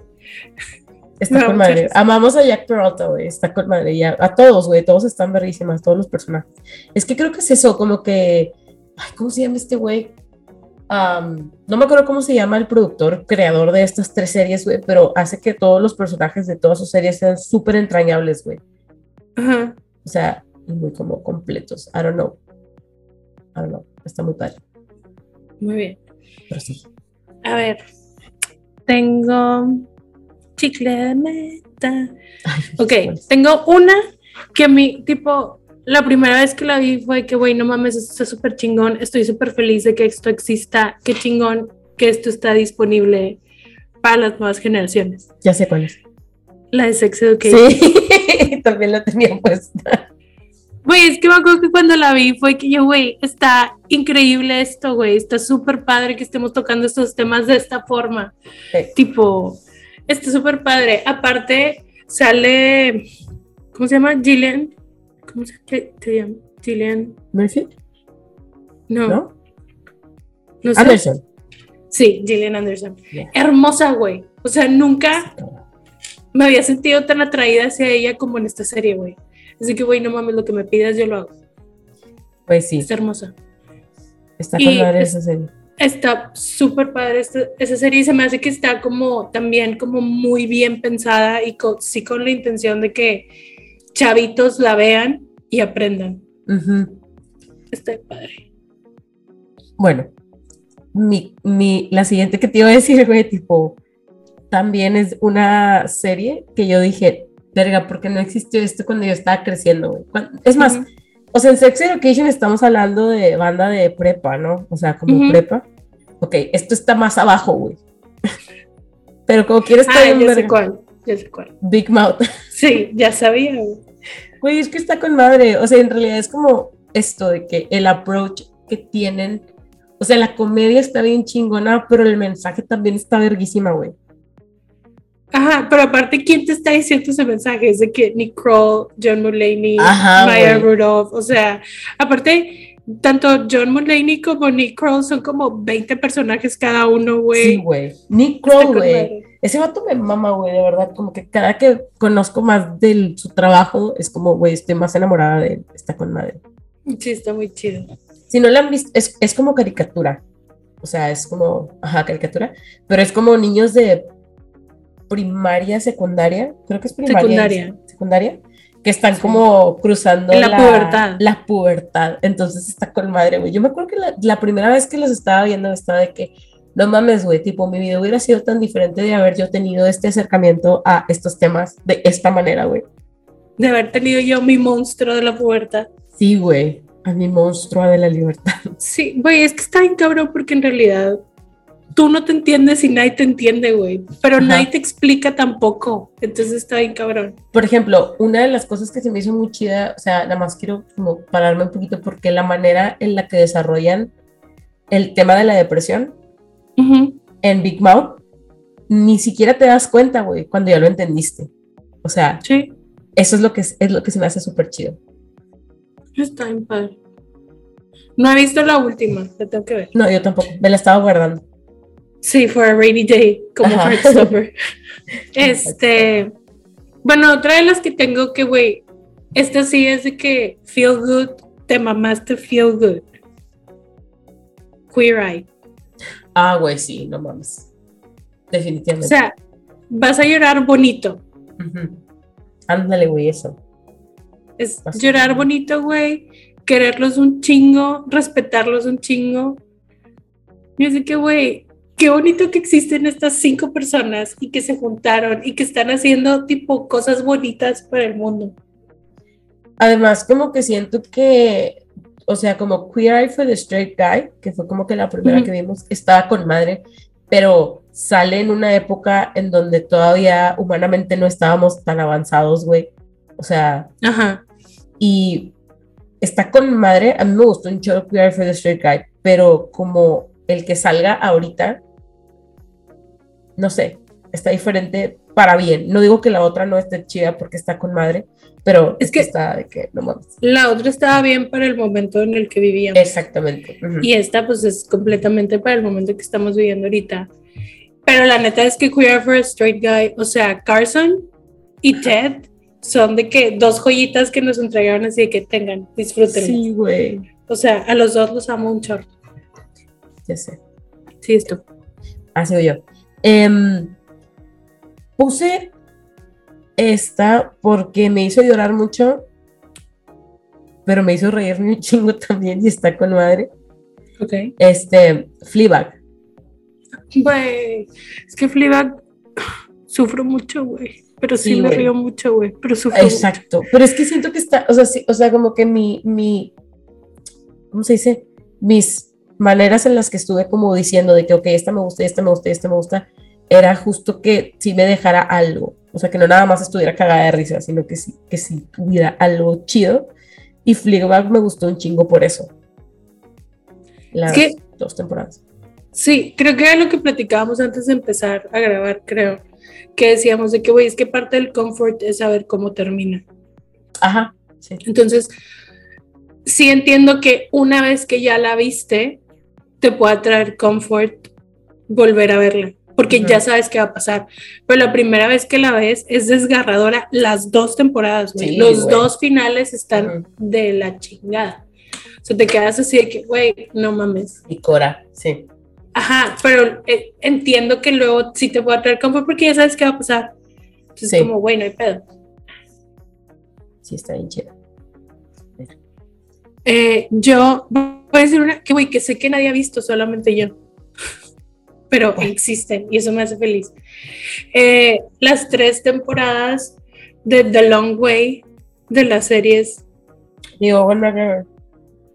Está Me con madre. Amamos a Jack Peralta, güey. Está con madre. Y a, a todos, güey. Todos están verguísimas, todos los personajes. Es que creo que es eso, como que. Ay, ¿cómo se llama este güey? Am, no me acuerdo cómo se llama el productor, creador de estas tres series, güey, pero hace que todos los personajes de todas sus series sean súper entrañables, güey. Ajá. O sea, muy como completos. I don't know. I don't know. Está muy padre. Muy bien. Pero sí. A ver. Tengo chicle de meta. Ay, Ok, tengo una que a mí, tipo, la primera vez que la vi fue que, güey, no mames, esto está súper chingón. Estoy súper feliz de que esto exista. Qué chingón que esto está disponible para las nuevas generaciones. Ya sé cuál es. La de Sex Education. Sí, también la tenía puesta. Güey, es que me acuerdo que cuando la vi fue que yo, güey, está increíble esto, güey. Está súper padre que estemos tocando estos temas de esta forma. Sí. Tipo, está súper padre. Aparte, sale, ¿cómo se llama? Gillian. ¿Cómo se qué te llama? Gillian. Murphy, No, no, ¿no? sé. Anderson. Sí, Gillian Anderson. Yeah. Hermosa, güey. O sea, nunca me había sentido tan atraída hacia ella como en esta serie, güey. Así que, güey, no mames, lo que me pidas yo lo hago. Pues sí, Está hermosa. está con esa serie. Está súper padre esta- esa serie y se me hace que está como también como muy bien pensada y co- sí con la intención de que chavitos la vean y aprendan. Ujú. Está padre. Bueno, mi, mi, la siguiente que te iba a decir, güey, tipo, también es una serie que yo dije, verga, ¿por qué no existió esto cuando yo estaba creciendo, güey? Es más, o sea, en Sex Education estamos hablando de banda de prepa, ¿no? O sea, como prepa. Ok, esto está más abajo, güey. Pero como quieres Ah, estar bien ya sé cuál. Ya sé cuál. Big Mouth. Sí, ya sabía. güey. Es que está con madre. O sea, en realidad es como esto de que el approach que tienen. O sea, la comedia está bien chingona, pero el mensaje también está verguísima, güey. Ajá, pero aparte, ¿quién te está diciendo ese mensaje? Es de que Nick Kroll, John Mulaney, Ajá, Maya. Rudolph, o sea, aparte, tanto John Mulaney como Nick Kroll son como 20 personajes cada uno, güey. Sí, güey. Nick Kroll, güey. Ese vato me mama, güey, de verdad. Como que cada que conozco más de su trabajo, es como, güey, estoy más enamorada de él. Está con madre. Sí, está muy chido. Si no la han visto, es, es como caricatura. O sea, es como, ajá, caricatura. Pero es como niños de primaria, secundaria. Creo que es primaria. Secundaria. Secundaria. Que están como cruzando En la pubertad. La pubertad. Entonces está con madre, güey. Yo me acuerdo que la, la primera vez que los estaba viendo estaba de que, no mames, güey, tipo, mi vida hubiera sido tan diferente de haber yo tenido este acercamiento a estos temas de esta manera, güey. de haber tenido yo mi monstruo de la puerta. Sí, güey, a mi monstruo de la libertad. Sí, güey, es que está bien cabrón porque en realidad tú no te entiendes y nadie te entiende, güey, pero nadie te explica tampoco, entonces está bien cabrón. Por ejemplo, una de las cosas que se me hizo muy chida, o sea, nada más quiero como pararme un poquito porque la manera en la que desarrollan el tema de la depresión en Big Mouth, ni siquiera te das cuenta, güey, cuando ya lo entendiste. O sea, sí. eso es lo que, es, lo que se me hace súper chido. Está bien padre. No he visto la última, la tengo que ver. No, yo tampoco, me la estaba guardando. Sí, for a rainy day, como Heartstopper. este, bueno, otra de las que tengo que, güey, esta sí es de que feel good, te mamaste feel good. Queer Eye. Ah, güey, sí, no mames. Definitivamente. O sea, vas a llorar bonito. Ándale, güey, eso. Es llorar bonito, güey. Quererlos un chingo, respetarlos un chingo. Y así que, güey, qué bonito que existen estas cinco personas y que se juntaron y que están haciendo tipo cosas bonitas para el mundo. Además, como que siento que, o sea, como Queer Eye for the Straight Guy, que fue como que la primera que vimos, estaba con madre, pero sale en una época en donde todavía humanamente no estábamos tan avanzados, güey. O sea, Ajá. y está con madre, a mí me gustó un show Queer Eye for the Straight Guy, pero como el que salga ahorita, no sé, está diferente para bien. No digo que la otra no esté chida porque está con madre, pero es, que, está de que no mames. La otra estaba bien para el momento en el que vivíamos. Exactamente. Y esta pues es completamente para el momento que estamos viviendo ahorita. Pero la neta es que Queer for a Straight Guy, o sea, Carson y Ted son de que dos joyitas que nos entregaron así de que tengan, disfruten. Sí, güey. O sea, a los dos los amo un chorro. Ya sé. Sí, esto. Así yo. Em, puse esta porque me hizo llorar mucho, pero me hizo reírme un chingo también y está con madre. Ok. Este, Fleabag. Güey, es que Fleabag sufro mucho, güey. Pero sí, me río mucho, güey. Pero sufro Exacto. Pero es que siento que está, o sea, sí, o sea, como que mi, mi, ¿cómo se dice? Mis maneras en las que estuve como diciendo de que, ok, esta me gusta, esta me gusta, esta me gusta, era justo que si me dejara algo, o sea, que no nada más estuviera cagada de risa, sino que sí, que sí tuviera algo chido. Y Fleabag me gustó un chingo por eso. Las dos temporadas. Sí, creo que era lo que platicábamos antes de empezar a grabar, creo. Que decíamos de que, güey, es que parte del comfort es saber cómo termina. Ajá, sí. Entonces, sí entiendo que una vez que ya la viste, te pueda traer comfort volver a verla, porque ya sabes qué va a pasar. Pero la primera vez que la ves es desgarradora las dos temporadas, güey. Los dos finales están de la chingada. O sea, te quedas así de que, güey, no mames. Y Cora, sí. Ajá, pero eh, entiendo que luego sí te pueda traer comfort porque ya sabes qué va a pasar. Entonces, como, güey, no hay pedo. Sí, está bien chido. Eh, yo Puede ser una que, güey, que sé que nadie ha visto, solamente yo. Pero existen y eso me hace feliz. Eh, las tres temporadas de The Long Way de las series. De Ewan McGregor.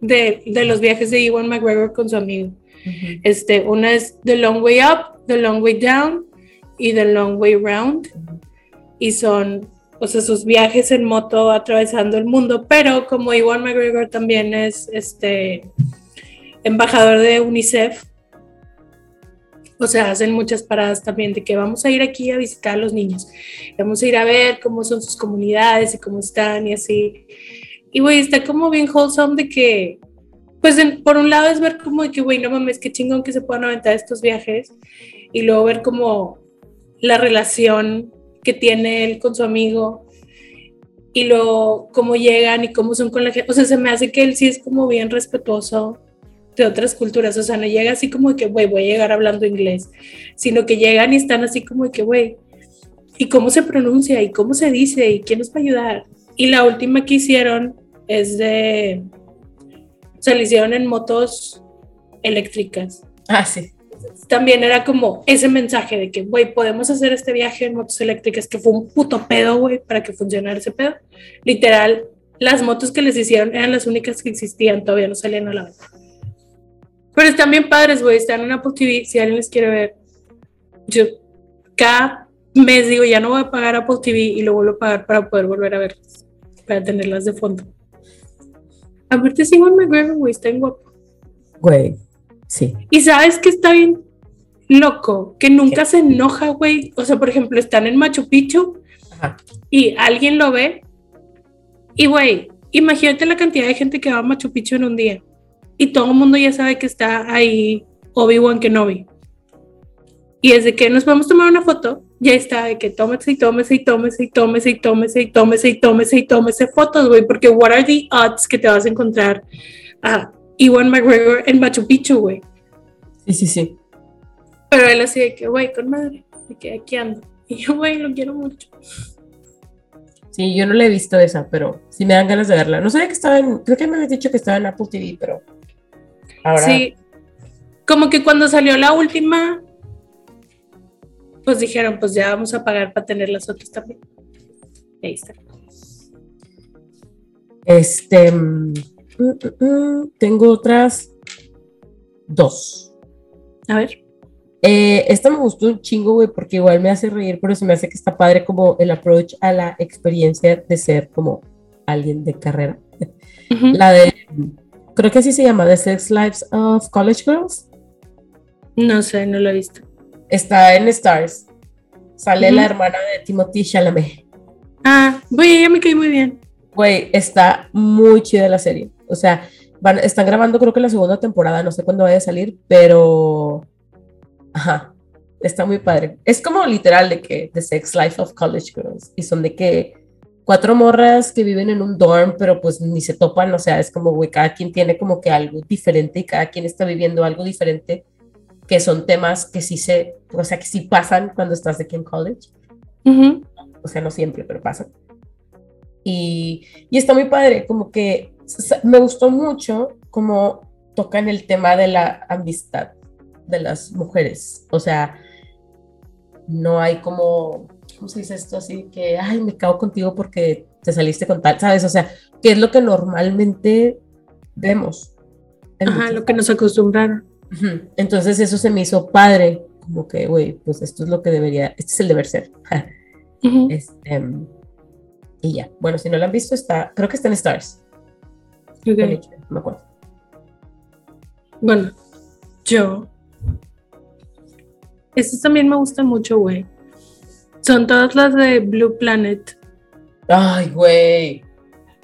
De, de, los viajes de Ewan McGregor con su amigo. este, una es The Long Way Up, The Long Way Down y The Long Way Round. Y son o sea, sus viajes en moto atravesando el mundo, pero como Iwan McGregor también es este embajador de UNICEF, o sea, hacen muchas paradas también de que vamos a ir aquí a visitar a los niños, vamos a ir a ver cómo son sus comunidades y cómo están y así. Y güey, está como bien wholesome de que, pues por un lado es ver como de que, güey, no mames, qué chingón que se puedan aventar estos viajes y luego ver como la relación que tiene él con su amigo y luego cómo llegan y cómo son con la gente. O sea, se me hace que él sí es como bien respetuoso de otras culturas. O sea, no llega así como de que, güey, voy a llegar hablando inglés, sino que llegan y están así como de que, güey, ¿y cómo se pronuncia? ¿Y cómo se dice? ¿Y quién nos va a ayudar? Y la última que hicieron es de. O sea, la hicieron en motos eléctricas. Ah, sí. también era como ese mensaje de que, güey, podemos hacer este viaje en motos eléctricas, que fue un puto pedo, güey, para que funcionara ese pedo. Literal, las motos que les hicieron eran las únicas que existían, todavía no salían a la venta. Pero están bien padres, güey, están en Apple TV, si alguien les quiere ver. Yo cada mes digo, ya no voy a pagar Apple TV y lo vuelvo a pagar para poder volver a verlas, para tenerlas de fondo. Aparte, Juan McGregor, güey, está en guapo. Güey, sí. Y sabes que está bien loco, que nunca se enoja, güey. O sea, por ejemplo, están en Machu Picchu Ajá. y alguien lo ve. Y, güey, imagínate la cantidad de gente que va a Machu Picchu en un día. Y todo el mundo ya sabe que está ahí Obi-Wan Kenobi. Y desde que nos vamos a tomar una foto, ya está de que tómese y tómese y tómese y tómese y tómese y tómese y tómese y tómese fotos, güey. Porque what are the odds que te vas a encontrar a Ewan McGregor en Machu Picchu, güey? Sí, sí, sí. Pero él así de que, güey, con madre, de que aquí ando. Y yo, güey, lo quiero mucho. Sí, yo no la he visto esa, pero sí me dan ganas de verla. No sabía que estaba en, creo que me habías dicho que estaba en Apple TV, pero ahora Sí, como que cuando salió la última, pues dijeron, pues ya vamos a pagar para tener las otras también. Ahí está. este mm, mm, mm, tengo otras dos. A ver. Eh, esta me gustó un chingo, güey, porque igual me hace reír, pero se me hace que está padre como el approach a la experiencia de ser como alguien de carrera. La de, creo que así se llama, The Sex Lives of College Girls. No sé, no lo he visto. Está en Stars. Sale la hermana de Timothy Chalamet. Ah, güey, ella me cae muy bien. Güey, está muy chida la serie. O sea, van, están grabando creo que la segunda temporada, no sé cuándo vaya a salir, pero... Ajá, está muy padre. Es como literal de que The Sex Life of College Girls. Y son de que cuatro morras que viven en un dorm, pero pues ni se topan. O sea, es como, güey, cada quien tiene como que algo diferente y cada quien está viviendo algo diferente, que son temas que sí se, o sea, que sí pasan cuando estás de aquí en college Ujú. o sea, no siempre, pero pasa. Y, y está muy padre, como que me gustó mucho cómo tocan el tema de la amistad de las mujeres. O sea, no hay como, ¿cómo se dice esto? Así que, ay, me cago contigo porque te saliste con tal, ¿sabes? O sea, que es lo que normalmente vemos. Ajá, lo que nos acostumbraron. Entonces eso se me hizo padre, como que, güey, pues esto es lo que debería, este es el deber ser. Este, y ya, bueno, si no la han visto, está, creo que está en Stars. Ok. con HBO, no me acuerdo. Bueno, yo. Estas también me gustan mucho, güey. Son todas las de Blue Planet. Ay, güey,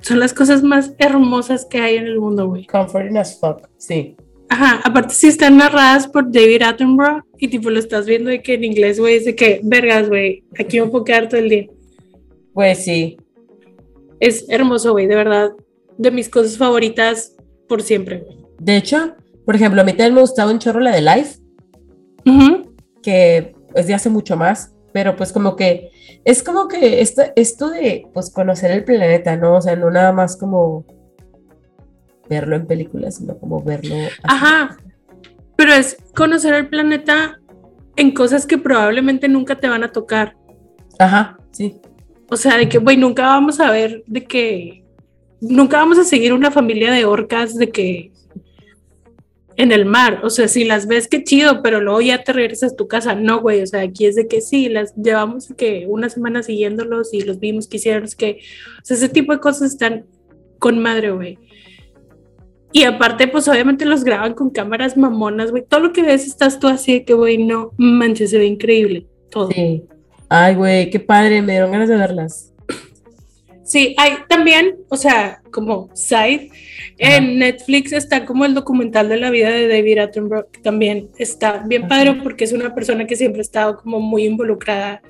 Son las cosas más hermosas que hay en el mundo, güey. comforting as fuck, sí. Ajá, aparte sí están narradas por David Attenborough y tipo lo estás viendo de que en inglés, güey, es de que, vergas, güey, aquí me puedo quedar todo el día. Güey, sí, Es hermoso, güey, de verdad, de mis cosas favoritas por siempre, güey. de hecho, por ejemplo, a mí también me gustaba un chorro la de Life, Ujú. que es de hace mucho más, pero pues como que, es como que esto, esto de, pues conocer el planeta, ¿no? O sea, no nada más como verlo en películas, sino como verlo. así. Ajá. Pero es conocer el planeta en cosas que probablemente nunca te van a tocar. Ajá, sí. O sea, de que, güey, nunca vamos a ver de que, nunca vamos a seguir una familia de orcas de que en el mar. O sea, si las ves, qué chido, pero luego ya te regresas a tu casa. No, güey, o sea, aquí es de que sí, las llevamos que una semana siguiéndolos y los vimos que hicieron, que, o sea, ese tipo de cosas están con madre, güey. Y aparte, pues obviamente los graban con cámaras mamonas, güey. Todo lo que ves estás tú así de que, güey, no manches, se ve increíble. Todo. Sí. Ay, güey, qué padre, me dieron ganas de verlas. Sí, hay también, o sea, como side, Ajá. en Netflix está como el documental de la vida de David Attenborough, que también está bien Ajá. padre porque es una persona que siempre ha estado como muy involucrada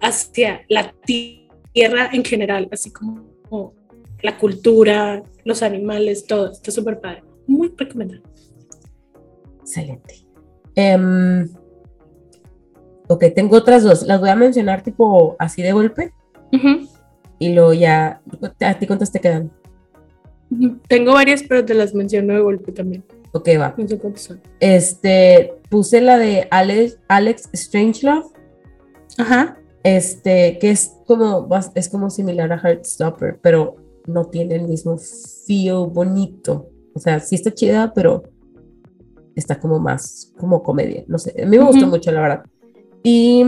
hacia la ti- tierra en general, así como, como la cultura, los animales, todo, está súper padre. Muy recomendado. Excelente. Em, ok, tengo otras dos. Las voy a mencionar tipo así de golpe Ujú. Y luego ya. ¿A ti cuántas te quedan? Tengo varias, pero te las menciono de golpe también. Ok, va. No sé cuántos son. Este, puse la de Alex, Alex Strangelove, Ajá. este, que es como, es como similar a Heartstopper, pero no tiene el mismo feel bonito. O sea, sí está chida, pero está como más, como comedia. No sé, a mí me gustó Ujú. mucho, la verdad. Y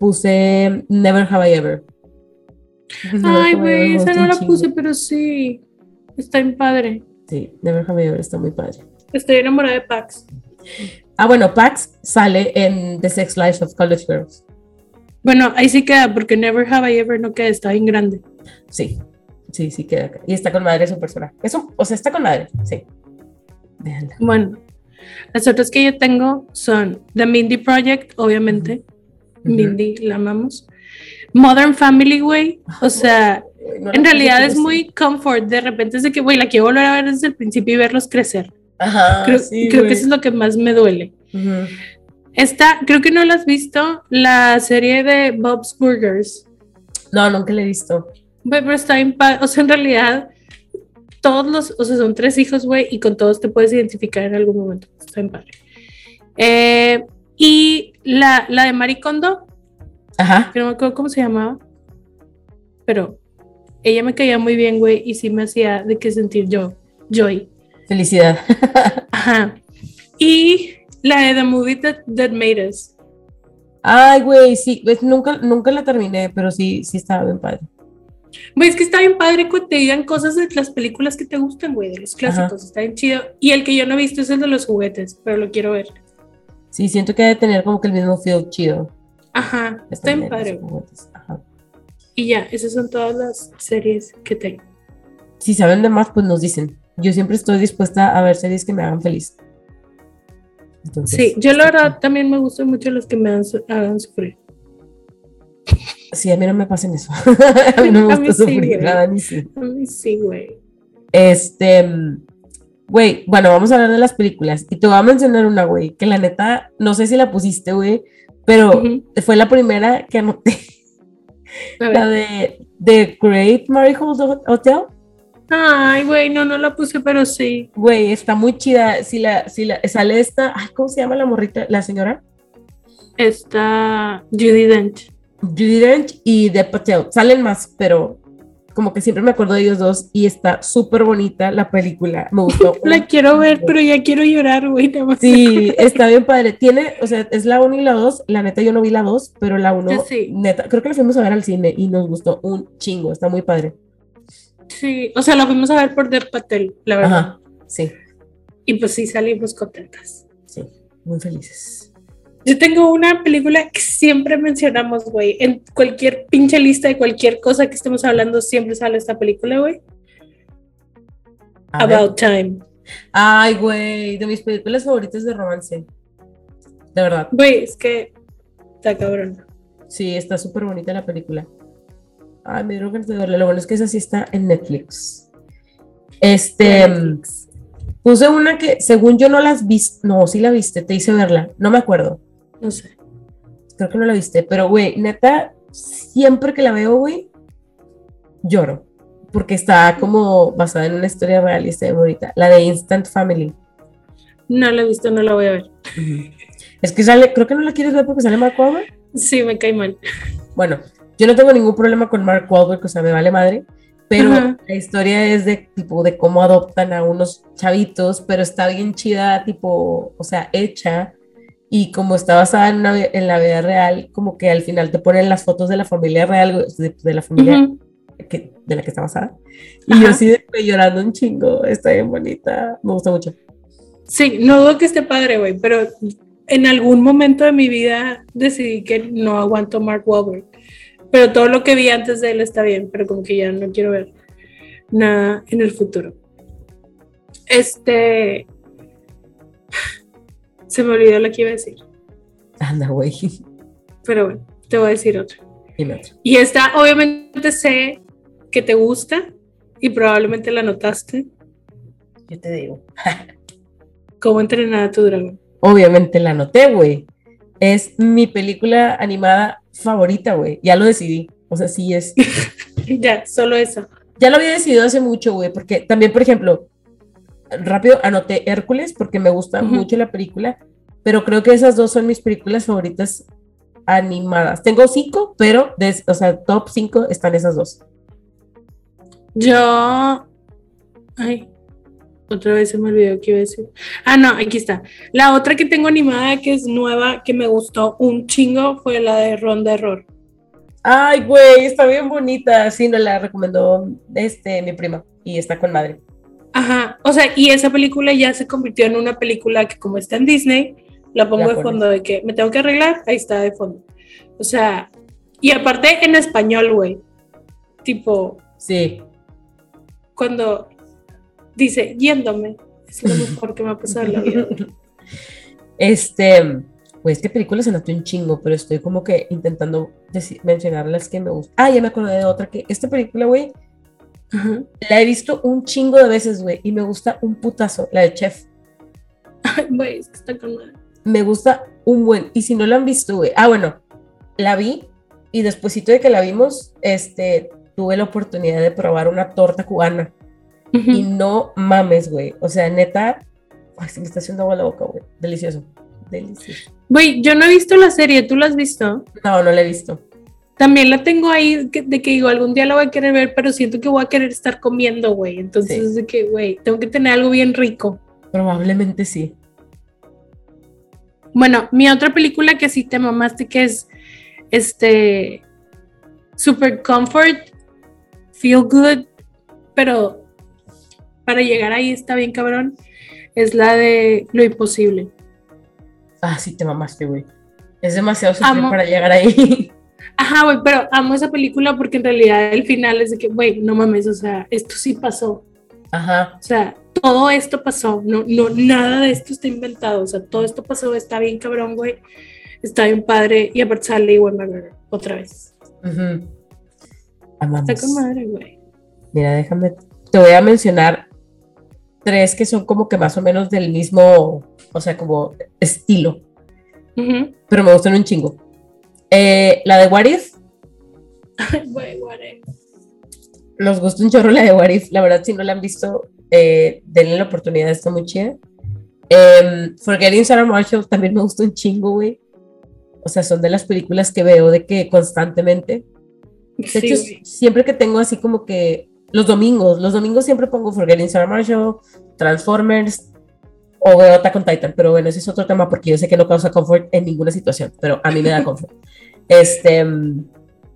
puse Never Have I Ever. Ay, güey, esa no la chingo. puse, pero sí. Está bien padre. Sí, Never Have I Ever está muy padre. Estoy enamorada de Pax. Ah, bueno, Pax sale en The Sex Life of College Girls. Bueno, ahí sí queda, porque Never Have I Ever no queda, está bien grande. Sí, sí, sí queda acá. Y está con madre su personaje. Eso, o sea, está con madre, sí. Bueno, las otras que yo tengo son The Mindy Project, obviamente. Ujú. Mindy, la amamos. Modern Family, güey. O sea, No en realidad es muy comfort. De repente es de que, güey, la quiero volver a ver desde el principio y verlos crecer. Ajá, Creo, sí, creo que eso es lo que más me duele. Ujú. Esta, creo que no la has visto, la serie de Bob's Burgers. No, nunca la he visto. Güey, pero está pa- O sea, en realidad, todos los, o sea, son tres hijos, güey, y con todos te puedes identificar en algún momento. Está bien padre. Eh, y la, la de Maricondo, Ajá. que no me acuerdo cómo se llamaba, pero ella me caía muy bien, güey, y sí me hacía de qué sentir yo, Joy. Felicidad. Ajá. Y la de The Movie That, That Made Us. Ay, güey, sí, pues, nunca, nunca la terminé, pero sí, sí estaba bien padre. Güey, es que está bien padre que te digan cosas de las películas que te gustan, güey, de los clásicos. Está bien chido. Y el que yo no he visto es el de los juguetes, pero lo quiero ver. Sí, siento que debe tener como que el mismo feel chido. Ajá, está tener padre. Ajá. Y ya, esas son todas las series que tengo. Si saben de más, pues nos dicen. Yo siempre estoy dispuesta a ver series que me hagan feliz. Entonces, Sí, yo la está verdad también me gustan mucho los que me hagan, su- hagan sufrir. Sí, a mí no me pasen eso. a mí no me gusta sufrir nada ni sí. A mí sí, güey. Este, güey, bueno, vamos a hablar de las películas. Y te voy a mencionar una, güey, que la neta, no sé si la pusiste, güey, pero fue la primera que anoté. La de The Great Marigold Hotel. Ay, güey, no, no la puse, pero sí. Güey, está muy chida. Si la, si la, sale esta, ay, ¿cómo se llama la morrita? La señora Está Judy Dench. Judy Dench y The Patel. Salen más, pero como que siempre me acuerdo de ellos dos y está súper bonita la película. Me gustó. La quiero ver, pero ya quiero llorar, güey. Sí, está bien padre. Tiene, o sea, es la 1 y la 2. La neta, yo no vi la 2, pero la 1, Yo sí. neta, creo que la fuimos a ver al cine y nos gustó un chingo. Está muy padre. Sí, o sea, la fuimos a ver por Dev Patel, la verdad. Ajá, sí, Y pues sí, salimos contentas. sí, muy felices. Yo tengo una película que siempre mencionamos, güey. En cualquier pinche lista de cualquier cosa que estemos hablando, siempre sale esta película, güey. Ver. About Time. Ay, güey, de mis películas favoritas de romance. De verdad. Güey, es que está cabrón. Sí, está súper bonita la película. Ay, me dieron ganas de verla. Lo bueno es que esa sí está en Netflix. Este, Netflix. puse una que según yo no las viste. No, sí la viste, te hice verla. No me acuerdo. No sé. Creo que no la viste, pero güey, neta, siempre que la veo, güey, lloro. Porque está como basada en una historia real y está bonita. La de Instant Family. No la he visto, no la voy a ver. Es que sale, creo que no la quieres ver porque sale Mark Wahlberg. Sí, me cae mal. Bueno, yo no tengo ningún problema con Mark Wahlberg, o sea, me vale madre. Pero Ajá. la historia es de tipo de cómo adoptan a unos chavitos, pero está bien chida, tipo, o sea, hecha. Y como está basada en, una vi- en la vida real, como que al final te ponen las fotos de la familia real, de, de la familia que- de la que está basada. Y yo Ajá. así de que llorando un chingo, está bien bonita, me gusta mucho. Sí, no dudo que esté padre, güey, pero en algún momento de mi vida decidí que no aguanto Mark Wahlberg. Pero todo lo que vi antes de él está bien, pero como que ya no quiero ver nada en el futuro. Este. Se me olvidó lo que iba a decir, Anda, güey. pero bueno, te voy a decir otra. Dime otro. Y esta, obviamente, sé que te gusta y probablemente la notaste. Yo te digo. ¿Cómo entrenar a tu dragón? Obviamente la anoté, güey. Es mi película animada favorita, güey. Ya lo decidí. O sea, sí es. Ya, solo eso. Ya lo había decidido hace mucho, güey, porque también, por ejemplo, rápido anoté Hércules porque me gusta mucho la película, pero creo que esas dos son mis películas favoritas animadas. Tengo cinco, pero, de, o sea, top cinco están esas dos. Yo. Ay. Otra vez se me olvidó qué iba a decir. Ah, no, aquí está. La otra que tengo animada que es nueva, que me gustó un chingo, fue la de Ronda Error. Ay, güey, está bien bonita. Sí, nos la recomendó este, mi prima y está con madre. Ajá, o sea, y esa película ya se convirtió en una película que como está en Disney, la pongo de fondo de que me tengo que arreglar, ahí está de fondo. O sea, y aparte en español, güey. Tipo, Sí. cuando dice yéndome, es lo mejor que me ha pasado en la vida. Este, pues esta película se notó un chingo, pero estoy como que intentando deci- mencionar las que me gustan. Ah, ya me acordé de otra que esta película, güey, La he visto un chingo de veces, güey, y me gusta un putazo, la de Chef. Ay, güey, es que está con madre. Me gusta un buen, y si no la han visto, güey, ah, bueno, la vi y despuésito de que la vimos, este, tuve la oportunidad de probar una torta cubana y no mames, güey, o sea, neta, ay, se me está haciendo agua la boca, güey, delicioso, delicioso. Güey, yo no he visto la serie, ¿tú la has visto? No, no la he visto. También la tengo ahí que- de que digo, algún día la voy a querer ver, pero siento que voy a querer estar comiendo, güey. Entonces, Sí. es de que, güey, tengo que tener algo bien rico. Probablemente sí. Bueno, mi otra película que sí te mamaste, que es este Super Comfort, Feel Good, pero para llegar ahí está bien cabrón, es la de Lo Imposible. Ah, sí, te mamaste, güey. Es demasiado sufrir Amo. para llegar ahí. Ajá, güey, pero amo esa película porque en realidad el final es de que, güey, no mames, o sea, esto sí pasó. Ajá. O sea, todo esto pasó, no, no, nada de esto está inventado, o sea, todo esto pasó, está bien cabrón, güey, está bien padre, y aparte sale Ewan McGregor otra vez. ujú. Amamos. Está con madre, güey. Mira, déjame. Te voy a mencionar tres que son como que más o menos del mismo, o sea, como estilo, Ujú. pero me gustan un chingo. Eh, la de guare. nos gusta un chorro la de What If. La verdad, si no la han visto, eh, denle la oportunidad, está muy chida. Em, Forgetting Sarah Marshall también me gusta un chingo, güey. O sea, son de las películas que veo de que constantemente. De Sí, hecho, güey. siempre que tengo así como que los domingos, los domingos siempre pongo Forgetting Sarah Marshall, Transformers o veo Attack on Titan, pero bueno, ese es otro tema porque yo sé que no causa confort en ninguna situación, pero a mí me da confort. Este,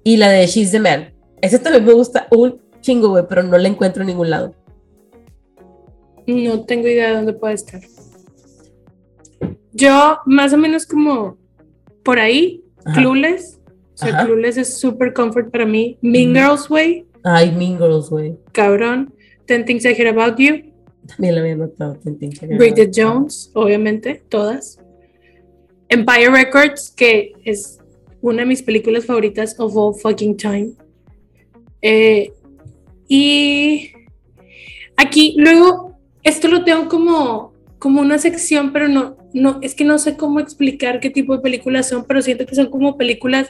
y la de She's the Man. Ese también me gusta un chingo, güey, pero no la encuentro en ningún lado. No tengo idea de dónde puede estar. Yo, más o menos como por ahí, Ajá. Clueless. O sea, Ajá. Clueless es super comfort para mí. Mean. Girls, güey, Ay, Mean Girls, güey. cabrón. Ten Things I Hear About You. También la había notado. Bridget. Jones, obviamente, todas. Empire Records, que es una de mis películas favoritas of all fucking time. Eh, y aquí, luego, esto lo tengo como, como una sección, pero no, no, es que no sé cómo explicar qué tipo de películas son, pero siento que son como películas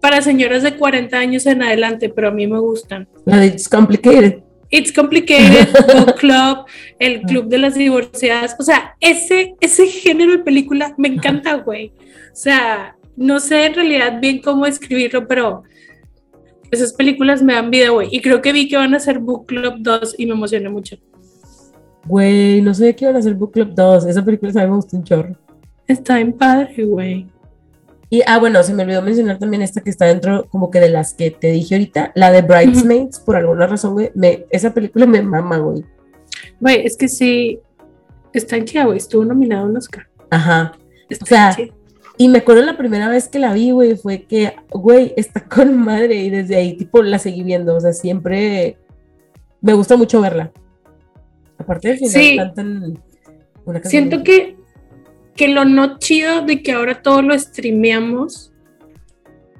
para señoras de 40 años en adelante, pero a mí me gustan. La de It's Complicated. It's Complicated, Book Club, el Club de las Divorciadas. O sea, ese, ese género de película me encanta, güey. O sea, no sé en realidad bien cómo escribirlo, pero esas películas me dan vida, güey. Y creo que vi que van a hacer Book Club 2 y me emocioné mucho. Güey, no sabía que iban a hacer Book Club 2. Esa película también me gustó un chorro. Está bien padre, güey. Y, ah, bueno, se me olvidó mencionar también esta que está dentro, como que de las que te dije ahorita, la de Bridesmaids, por alguna razón, güey. Me, esa película me mama, güey. Güey, es que sí, está en chida, güey. Estuvo nominado un Oscar. Ajá. Está O sea, chida. Y me acuerdo la primera vez que la vi, güey, fue que, güey, está con madre. Y desde ahí, tipo, la seguí viendo. O sea, siempre me gusta mucho verla. Aparte del final, Sí. cantan una canción Siento que, que lo no chido de que ahora todo lo streameamos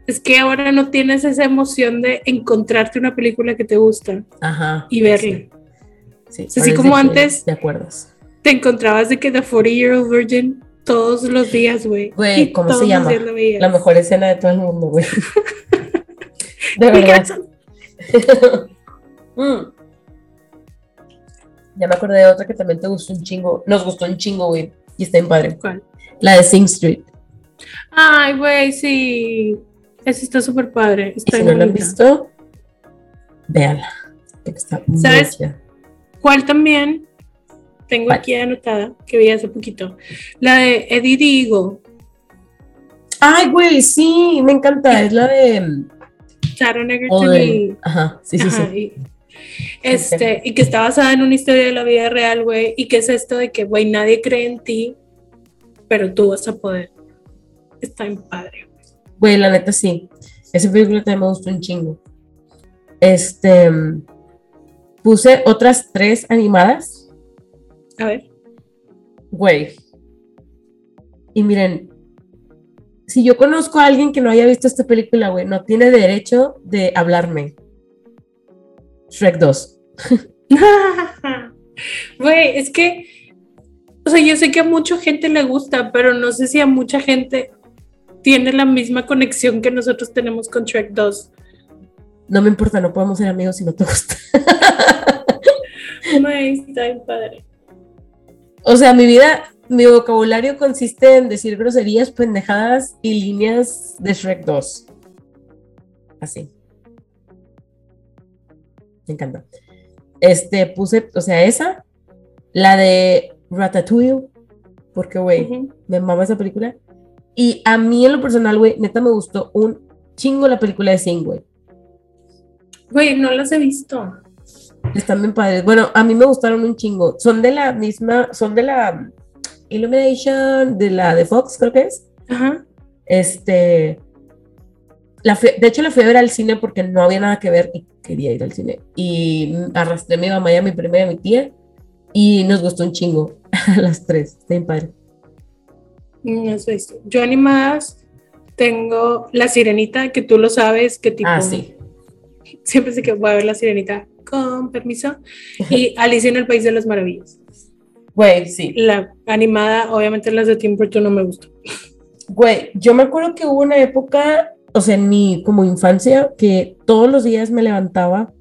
es que ahora no tienes esa emoción de encontrarte una película que te gusta Ajá. y verla. Sí, así como de antes- ¿Te acuerdas? Te encontrabas de que The 40 Year Old Virgin todos los días, güey. Güey, ¿cómo se llama? La mejor escena de todo el mundo, güey. De verdad. Mm. Ya me acordé de otra que también te gustó un chingo. Nos gustó un chingo, güey. Y está en padre. ¿Cuál? La de Sing Street. Ay, güey, sí. Esa está súper padre. Y Está si bien no la han visto, véanla. Está ¿Sabes? ¿Cuál también? Tengo ¿Cuál? aquí anotada, que vi hace poquito. La de Eddie Digo, Ay, güey, sí, me encanta. Es la de. mm, Sharon Egerton y... Ajá, sí, sí, Ajá, sí. Este, y que está basada en una historia de la vida real, güey, y que es esto de que, güey, nadie cree en ti, pero tú vas a poder. Está en padre. Güey, la neta sí. Esa película también me gustó un chingo. Este. Puse otras tres animadas. A ver. Güey. Y miren, si yo conozco a alguien que no haya visto esta película, güey, no tiene derecho de hablarme. Shrek 2. Güey, es que, o sea, yo sé que a mucha gente le gusta, pero no sé si a mucha gente tiene la misma conexión que nosotros tenemos con Shrek 2. No me importa, no podemos ser amigos si no te gusta. Güey, está bien padre. O sea, mi vida, mi vocabulario consiste en decir groserías, pendejadas y líneas de Shrek 2. Así. Me encanta. Este, puse, o sea, esa, la de Ratatouille, porque, güey, me mama esa película. Y a mí, en lo personal, güey, neta me gustó un chingo la película de Sing, güey. Güey, no las he visto. Están bien padres. Bueno, a mí me gustaron un chingo. Son de la misma, son de la Illumination, de la de Fox, creo que es. Ajá. Este, la fui- de hecho la fui a ver al cine porque no había nada que ver y quería ir al cine. Y arrastré a mi mamá y a mi prima y a mi tía y nos gustó un chingo a las tres. Está padre. No he visto. Yo animadas tengo La Sirenita, que tú lo sabes, que tipo... Ah, sí. Siempre sé que voy a ver La Sirenita, con permiso. Y Alicia en el País de las Maravillas. Güey, sí. La animada, obviamente las de Tim Burton no me gustan. Güey, yo me acuerdo que hubo una época, o sea, en mi como infancia, que todos los días me levantaba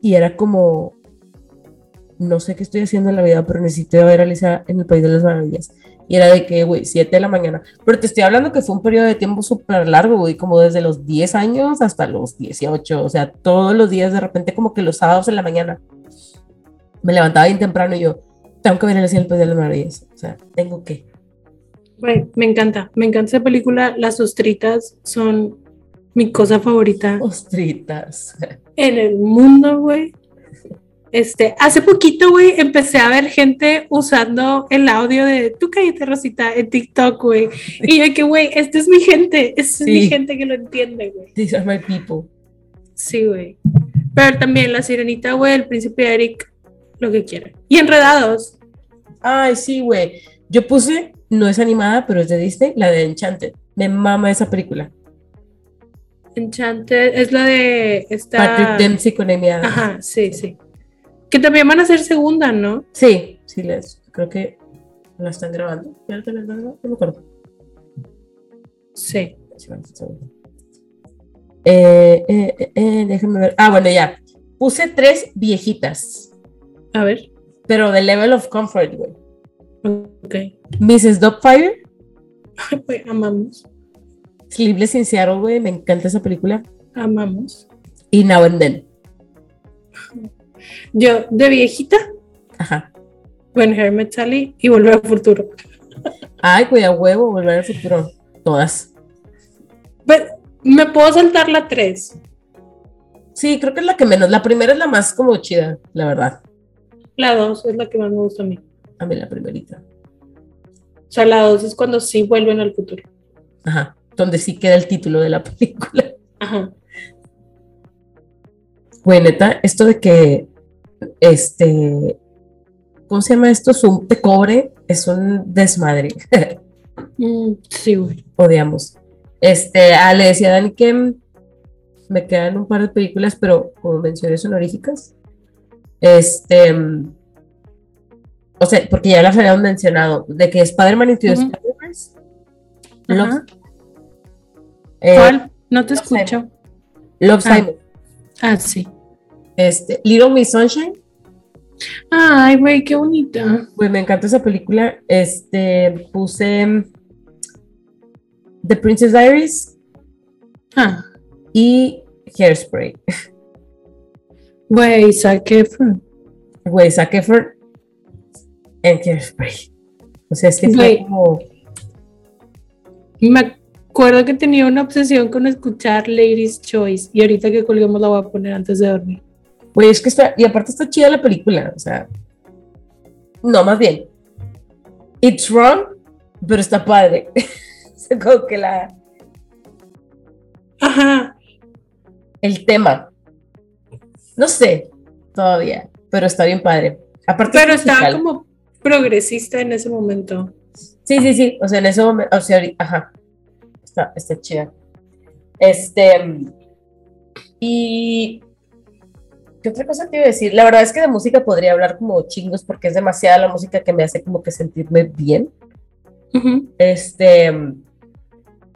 y era como, no sé qué estoy haciendo en la vida, pero necesito ver a Alicia en el País de las Maravillas. Y era de que, güey, 7 de la mañana. Pero te estoy hablando que fue un periodo de tiempo súper largo, güey, como desde los 10 años hasta los 18. O sea, todos los días, de repente, como que los sábados en la mañana, me levantaba bien temprano y yo, tengo que ver a Alicia en el País de las Maravillas. O sea, tengo que. Me encanta, me encanta esa película. Las ostritas son mi cosa favorita Ostritas. en el mundo, güey. Este, hace poquito, güey, empecé a ver gente usando el audio de tú cállate, Rosita, en TikTok, güey. Y yo que, güey, esta es mi gente, esta es mi gente que lo entiende, güey. These are my people. Sí, güey. Pero también la sirenita, güey, el príncipe Eric, lo que quiera. Y enredados. Ay, sí, güey. Yo puse, no es animada, pero es de Disney, la de Enchanted. Me mama esa película. Enchanted es la de esta. Patrick Dempsey con Amy Adams. Ajá, sí, sí. Que también van a ser segunda, ¿no? Sí, sí, les, creo que la están grabando. ¿Ya la están grabando? No me acuerdo. Sí. Sí, van a ser segunda. Eh, eh, eh, eh, déjenme ver. Ah, bueno, ya. Puse tres viejitas, A ver. pero de level of comfort, güey. Ok. Mrs. Dogfire, Ay, güey, amamos. Sleepless in Seattle, güey. Me encanta esa película. Amamos. Y Now and Then. Yo, de viejita, Ajá. When Harry Met Sally y Volver al Futuro. Ay, güey, a huevo, volver al futuro. Todas. Pero, me puedo saltar la 3. Sí, creo que es la que menos. La primera es la más como chida, la verdad. La 2 es la que más me gusta a mí. A mí la primerita. O sea, la 2 es cuando sí vuelven al futuro. Ajá. Donde sí queda el título de la película. Ajá. Güey, neta, esto de que, este, ¿cómo se llama esto? Zoom te cobre, es un desmadre. Mm, sí, güey. Odiamos. Este, ah, le decía a Dani que me quedan un par de películas, pero como menciones honoríficas. Este, o sea, porque ya las habíamos mencionado, de que Spider-Man Into Ujú. Spider-Verse. Eh, ¿Cuál? No te Love escucho. Love Ah. Simon. Ah, sí. Este, Little Miss Sunshine Ay, güey, qué bonita. Pues me encanta esa película. Este, puse The Princess Diaries Ah, y Hairspray. güey, Zac Efron. Güey, Zac Efron en Hairspray. O sea, es que fue como... Me acuerdo que tenía una obsesión con escuchar Ladies Choice y ahorita que colguemos la voy a poner antes de dormir. Güey, es que está... Y aparte está chida la película, o sea... No, más bien. It's wrong, pero está padre. Como que la... Ajá, El tema. No sé, todavía, pero está bien padre. Aparte pero es estaba musical. como progresista en ese momento. Sí, sí, sí. O sea, en ese momento, o sea, ahorita- ajá. Está, está chida. Este. Y. ¿Qué otra cosa te iba a decir? La verdad es que de música podría hablar como chingos porque es demasiada la música que me hace como que sentirme bien. Este.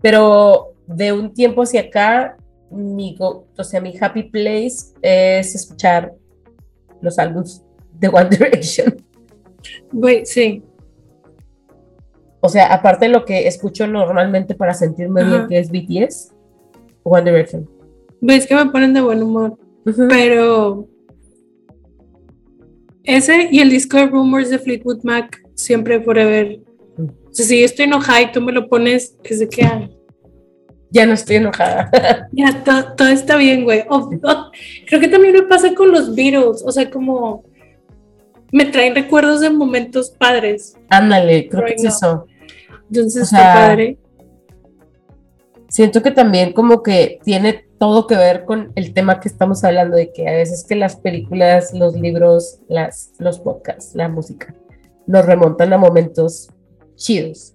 Pero de un tiempo hacia acá, mi, go- o sea, mi happy place es escuchar los álbumes de One Direction. Güey, sí. O sea, aparte de lo que escucho normalmente para sentirme bien, que es BTS, One Direction. Ves que me ponen de buen humor. Pero ese y el disco de Rumors de Fleetwood Mac, siempre forever. Mm. O sea, si yo estoy enojada y tú me lo pones, es de que ah, Ya no estoy enojada. ya to- todo está bien, güey. Creo que también me pasa con los Beatles, o sea, como me traen recuerdos de momentos padres. Ándale, creo que es eso. Entonces O está sea, padre. Siento que también como que tiene todo que ver con el tema que estamos hablando, de que a veces que las películas, los libros, las, los podcasts, la música, nos remontan a momentos chidos.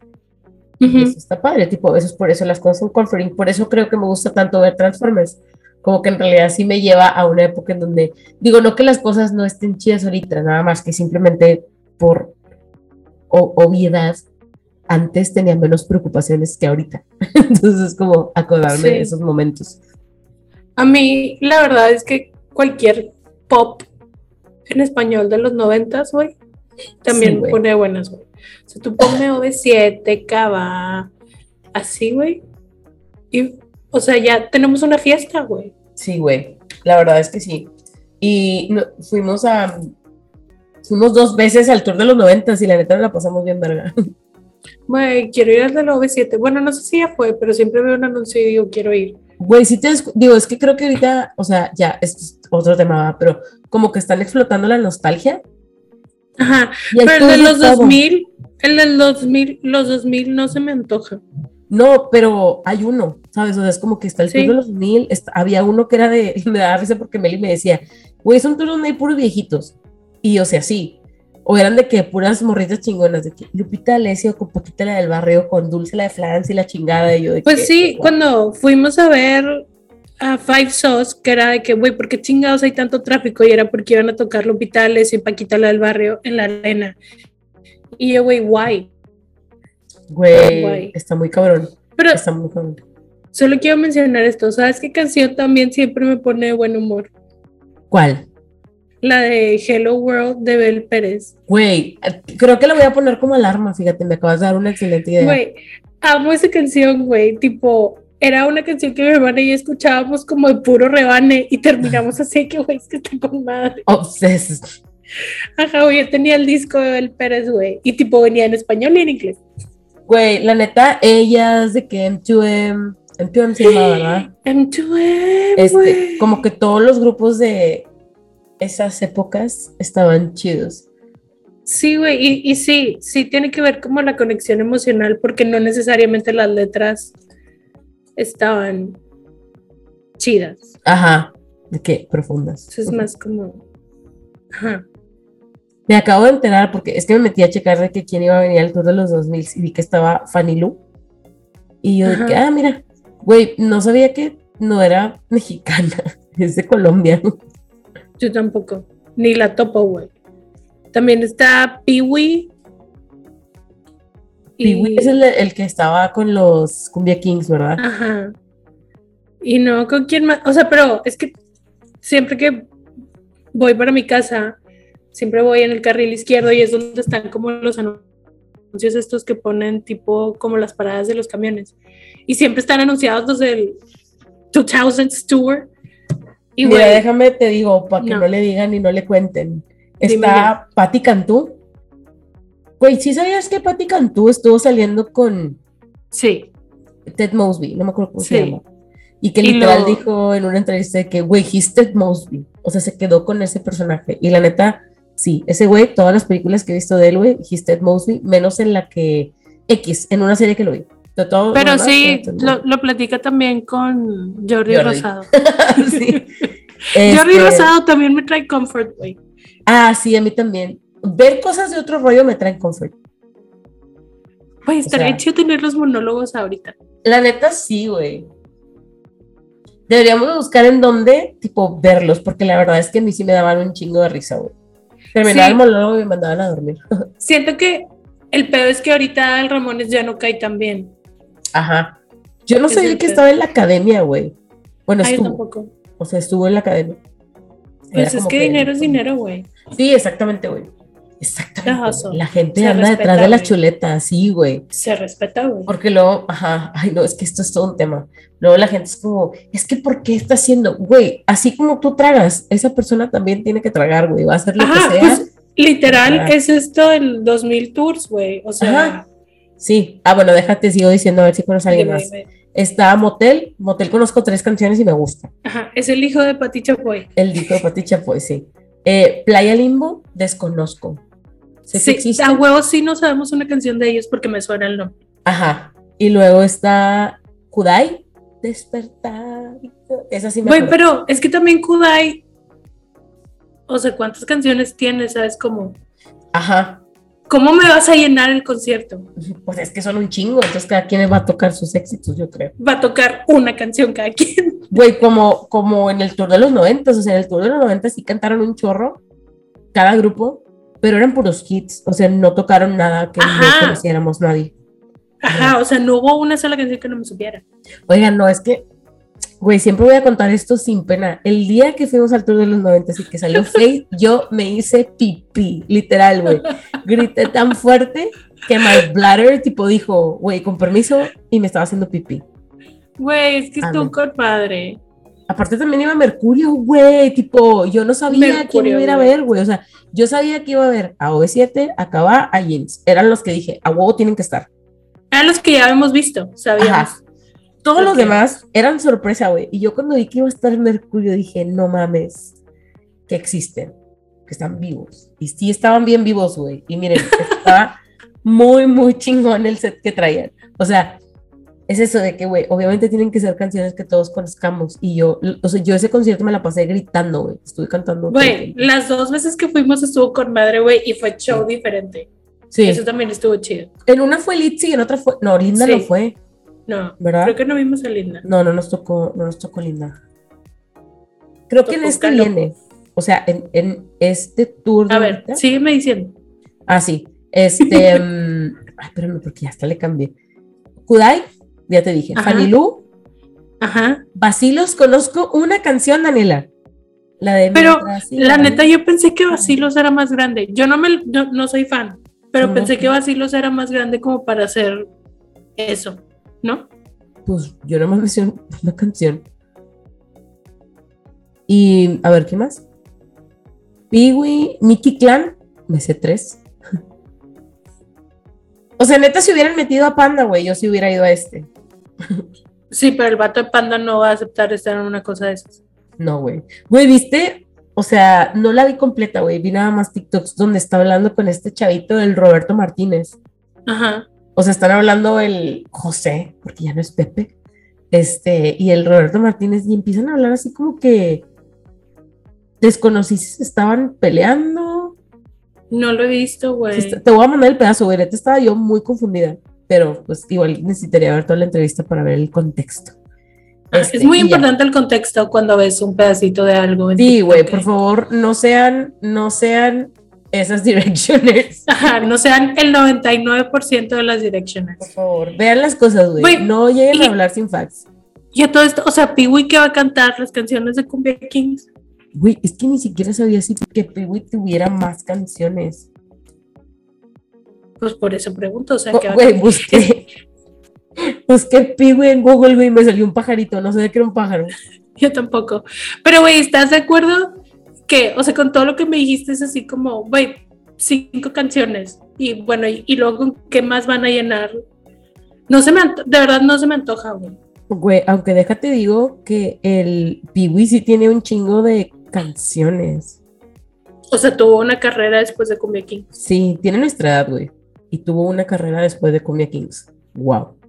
Y Ujú. eso está padre, tipo, a veces por eso las cosas son comforting, por eso creo que me gusta tanto ver Transformers, como que en realidad sí me lleva a una época en donde, digo, no que las cosas no estén chidas ahorita, nada más que simplemente por o- obviedad, antes tenía menos preocupaciones que ahorita, entonces es como acordarme Sí. de esos momentos. A mí, la verdad es que cualquier pop en español de los noventas, güey, también Sí, me güey. pone buenas, güey. O sea, tú ponme OV7, Cava, así, güey. Y, o sea, ya tenemos una fiesta, güey. Sí, güey, la verdad es que sí. Y no- fuimos a, fuimos dos veces al tour de los noventas y la neta nos la pasamos bien, verga. Güey, quiero ir al de la OV7. Bueno, no sé si ya fue, pero siempre veo un anuncio y digo, quiero ir. Güey, sí te digo, es que creo que ahorita, o sea, ya, esto es otro tema, pero como que están explotando la nostalgia. Ajá, pero el de los todo. 2000, el del 2000, los 2000 no se me antoja. No, pero hay uno, ¿sabes? O sea, es como que está el Sí. tour de los mil, está- había uno que era de, me daba risa porque Meli me decía, güey, son donde hay puros viejitos. Y o sea, sí. O eran de que puras morritas chingonas, de que Lupita Alessio con Paquita la del barrio, con Dulce la de Francia y la chingada. Y yo de que, Pues sí, wow. cuando fuimos a ver a Five Sauce, que era de que, güey, ¿por qué chingados hay tanto tráfico? Y era porque iban a tocar Lupitales y Paquita la del barrio en la arena. Y yo, güey, guay. Güey, guay. está muy cabrón. Pero Está muy cabrón. solo quiero mencionar esto. ¿Sabes qué canción también siempre me pone de buen humor? ¿Cuál? La de Hello World de Bel Pérez. Güey, creo que la voy a poner como alarma, fíjate, me acabas de dar una excelente idea. Güey, amo esa canción, güey. Tipo, era una canción que mi hermana y yo escuchábamos como de puro rebane y terminamos así que, güey, es que está con madre. Obsessed. Ajá, güey, yo tenía el disco de Bel Pérez, güey. Y tipo, venía en español y en inglés. Güey, la neta, ellas de que M2M, M2M se llama, ¿verdad? M2M, Este, como que todos los grupos de esas épocas estaban chidos. Sí, güey, y, y sí, sí tiene que ver como la conexión emocional, porque no necesariamente las letras estaban chidas. Ajá, de qué profundas. Eso es más como. Ajá. Me acabo de enterar porque es que me metí a checar de que quién iba a venir al tour de los 2000 y vi que estaba Fanny Lu. Y yo Ajá. ah, mira, güey, no sabía que no era mexicana, es de Colombia. Yo tampoco. Ni la topo, güey. También está Peewee. Y güey, es el, el que estaba con los Cumbia Kings, ¿verdad? Ajá. Y no, ¿con quién más? O sea, pero es que siempre que voy para mi casa, siempre voy en el carril izquierdo y es donde están como los anuncios estos que ponen tipo como las paradas de los camiones. Y siempre están anunciados los del 2000 Tour. Y Mira, déjame te digo, para que no. le digan y no le cuenten. Está Patti Cantú. Güey, ¿sí sabías que Patti Cantú estuvo saliendo con... Sí. Ted Mosby, no me acuerdo cómo se llama. Y que literal dijo en una entrevista que, güey, he's Ted Mosby. O sea, se quedó con ese personaje. Y la neta, sí, ese güey, todas las películas que he visto de él, güey, he's Ted Mosby, menos en la que X, en una serie que lo vi. Pero sí, lo, platica también con Jordi, Rosado. sí. Jordi este Rosado también me trae comfort, güey. Ah, sí, a mí también. Ver cosas de otro rollo me trae comfort. Güey, estaría chido tener los monólogos ahorita. La neta, sí, güey. Deberíamos buscar en dónde, tipo, verlos, porque la verdad es que a mí sí me daban un chingo de risa, güey. Terminaba el monólogo y me mandaban a dormir. Siento que el peor es que ahorita el Ramones ya no cae tan bien. Ajá. Yo no sabía que estaba en la academia, güey. Bueno, estuvo. Tampoco. O sea, estuvo en la academia. Pues es que, dinero es dinero, güey. Sí, exactamente, güey. Exactamente. La gente anda detrás de las chuletas, sí, güey. Se respeta, güey. Porque luego, ajá, ay, no, es que esto es todo un tema. Luego la gente es como, es que ¿por qué está haciendo? Güey, así como tú tragas, esa persona también tiene que tragar, güey, va a hacer lo que sea. Pues, literal, es esto el 2000 tours, güey. O sea. Sí. Ah, bueno, déjate, sigo diciendo a ver si conoces a alguien más. Está Motel. Motel conozco tres canciones y me gusta. Ajá, es el hijo de Pati Chapoy. El hijo de Pati Chapoy, sí. Eh, Playa Limbo, desconozco sí, a huevos sí no sabemos una canción de ellos porque me suena el nombre. Ajá. Y luego está Kudai, Despertar. Esa sí me Güey, pero es que también Kudai, o sea, ¿cuántas canciones tiene? ¿Sabes cómo? Ajá. ¿Cómo me vas a llenar el concierto? Pues es que son un chingo, entonces cada quien va a tocar sus éxitos, yo creo. Va a tocar una canción cada quien. Güey, como, como en el tour de los 90, o sea, en el tour de los 90 sí cantaron un chorro, cada grupo, pero eran puros hits, o sea, no tocaron nada que no conociéramos nadie. Ajá, o sea, no hubo una sola canción que no me supiera. Oigan, no, es que, güey, siempre voy a contar esto sin pena. El día que fuimos al tour de los 90 y que salió Faith, yo me hice pipí, literal, güey. Grité tan fuerte que my bladder, tipo, dijo, güey, con permiso, y me estaba haciendo pipí. Güey, es que estuvo con padre. Aparte también iba Mercurio, güey, tipo, yo no sabía quién iba a ir a ver, güey, o sea, yo sabía que iba a ver a OV7, a Cava, a Jeans, eran los que dije, a huevo tienen que estar. Eran los que ya habíamos visto, sabíamos. Todos los demás eran sorpresa, güey, y yo cuando vi que iba a estar Mercurio dije, no mames, que existen, que están vivos, y sí estaban bien vivos, güey, y miren, estaba muy, muy chingón el set que traían, o sea, es eso de que, güey, obviamente tienen que ser canciones que todos conozcamos. Y yo, o sea, yo ese concierto me la pasé gritando, güey. Estuve cantando. Güey, las dos veces que fuimos estuvo con madre, güey, y fue show diferente. Sí. Eso también estuvo chido. En una fue Litzy y en otra fue. No, Linda no fue. No, ¿verdad? Creo que no vimos a Linda. No, no nos tocó, no nos tocó Linda. Creo que en este viene. O sea, en, en este tour. A ver, sígueme diciendo. Ah, sí. Este. um, ay, espérame, porque ya hasta le cambié. Kudai ya te dije. Fanny Lu. Ajá. Basilos, conozco una canción, Daniela. La de Pero la neta, yo pensé que Basilos era más grande. Yo no me no, soy fan, pero pensé que Basilos era más grande como para hacer eso, ¿no? Pues yo no me mencioné una canción. Y a ver, ¿qué más? Piwi, Mickey Clan, me sé tres. o sea, neta, si hubieran metido a Panda, güey, yo sí hubiera ido a este. Sí, pero el vato de panda no va a aceptar estar en una cosa de esas. No, güey. Güey, ¿viste? O sea, no la vi completa, güey. Vi nada más TikToks donde está hablando con este chavito, el Roberto Martínez. Ajá. O sea, están hablando el José, porque ya no es Pepe. Este, y el Roberto Martínez, y empiezan a hablar así como que desconocí si estaban peleando. No lo he visto, güey. Te voy a mandar el pedazo, güey. Estaba yo muy confundida pero pues igual necesitaría ver toda la entrevista para ver el contexto. Ah, es este, muy importante el contexto cuando ves un pedacito de algo. Sí, güey, por favor, no sean, no sean esas directioners. no sean el 99% de las directioners. Por favor, vean las cosas, güey. No lleguen a hablar sin facts. Y a todo esto, o sea, Piwi que va a cantar las canciones de Cumbia Kings. Güey, es que ni siquiera sabía si que Pee-Wee tuviera más canciones. Pues por eso pregunto, o sea, que Güey, busqué. Busqué Pee-Wee en Google, güey, y me salió un pajarito. No sé de qué era un pájaro. yo tampoco. Pero, güey, ¿estás de acuerdo? Que, o sea, con todo lo que me dijiste es así como, güey, cinco canciones. Y bueno, y, y luego, ¿con ¿qué más van a llenar? No se me de verdad no se me antoja, güey. Güey, aunque déjate digo que el Pee-Wee sí tiene un chingo de canciones. O sea, tuvo una carrera después de Cumbia King. Sí, tiene nuestra edad, güey. Y tuvo una carrera después de Cumbia Kings. Wow.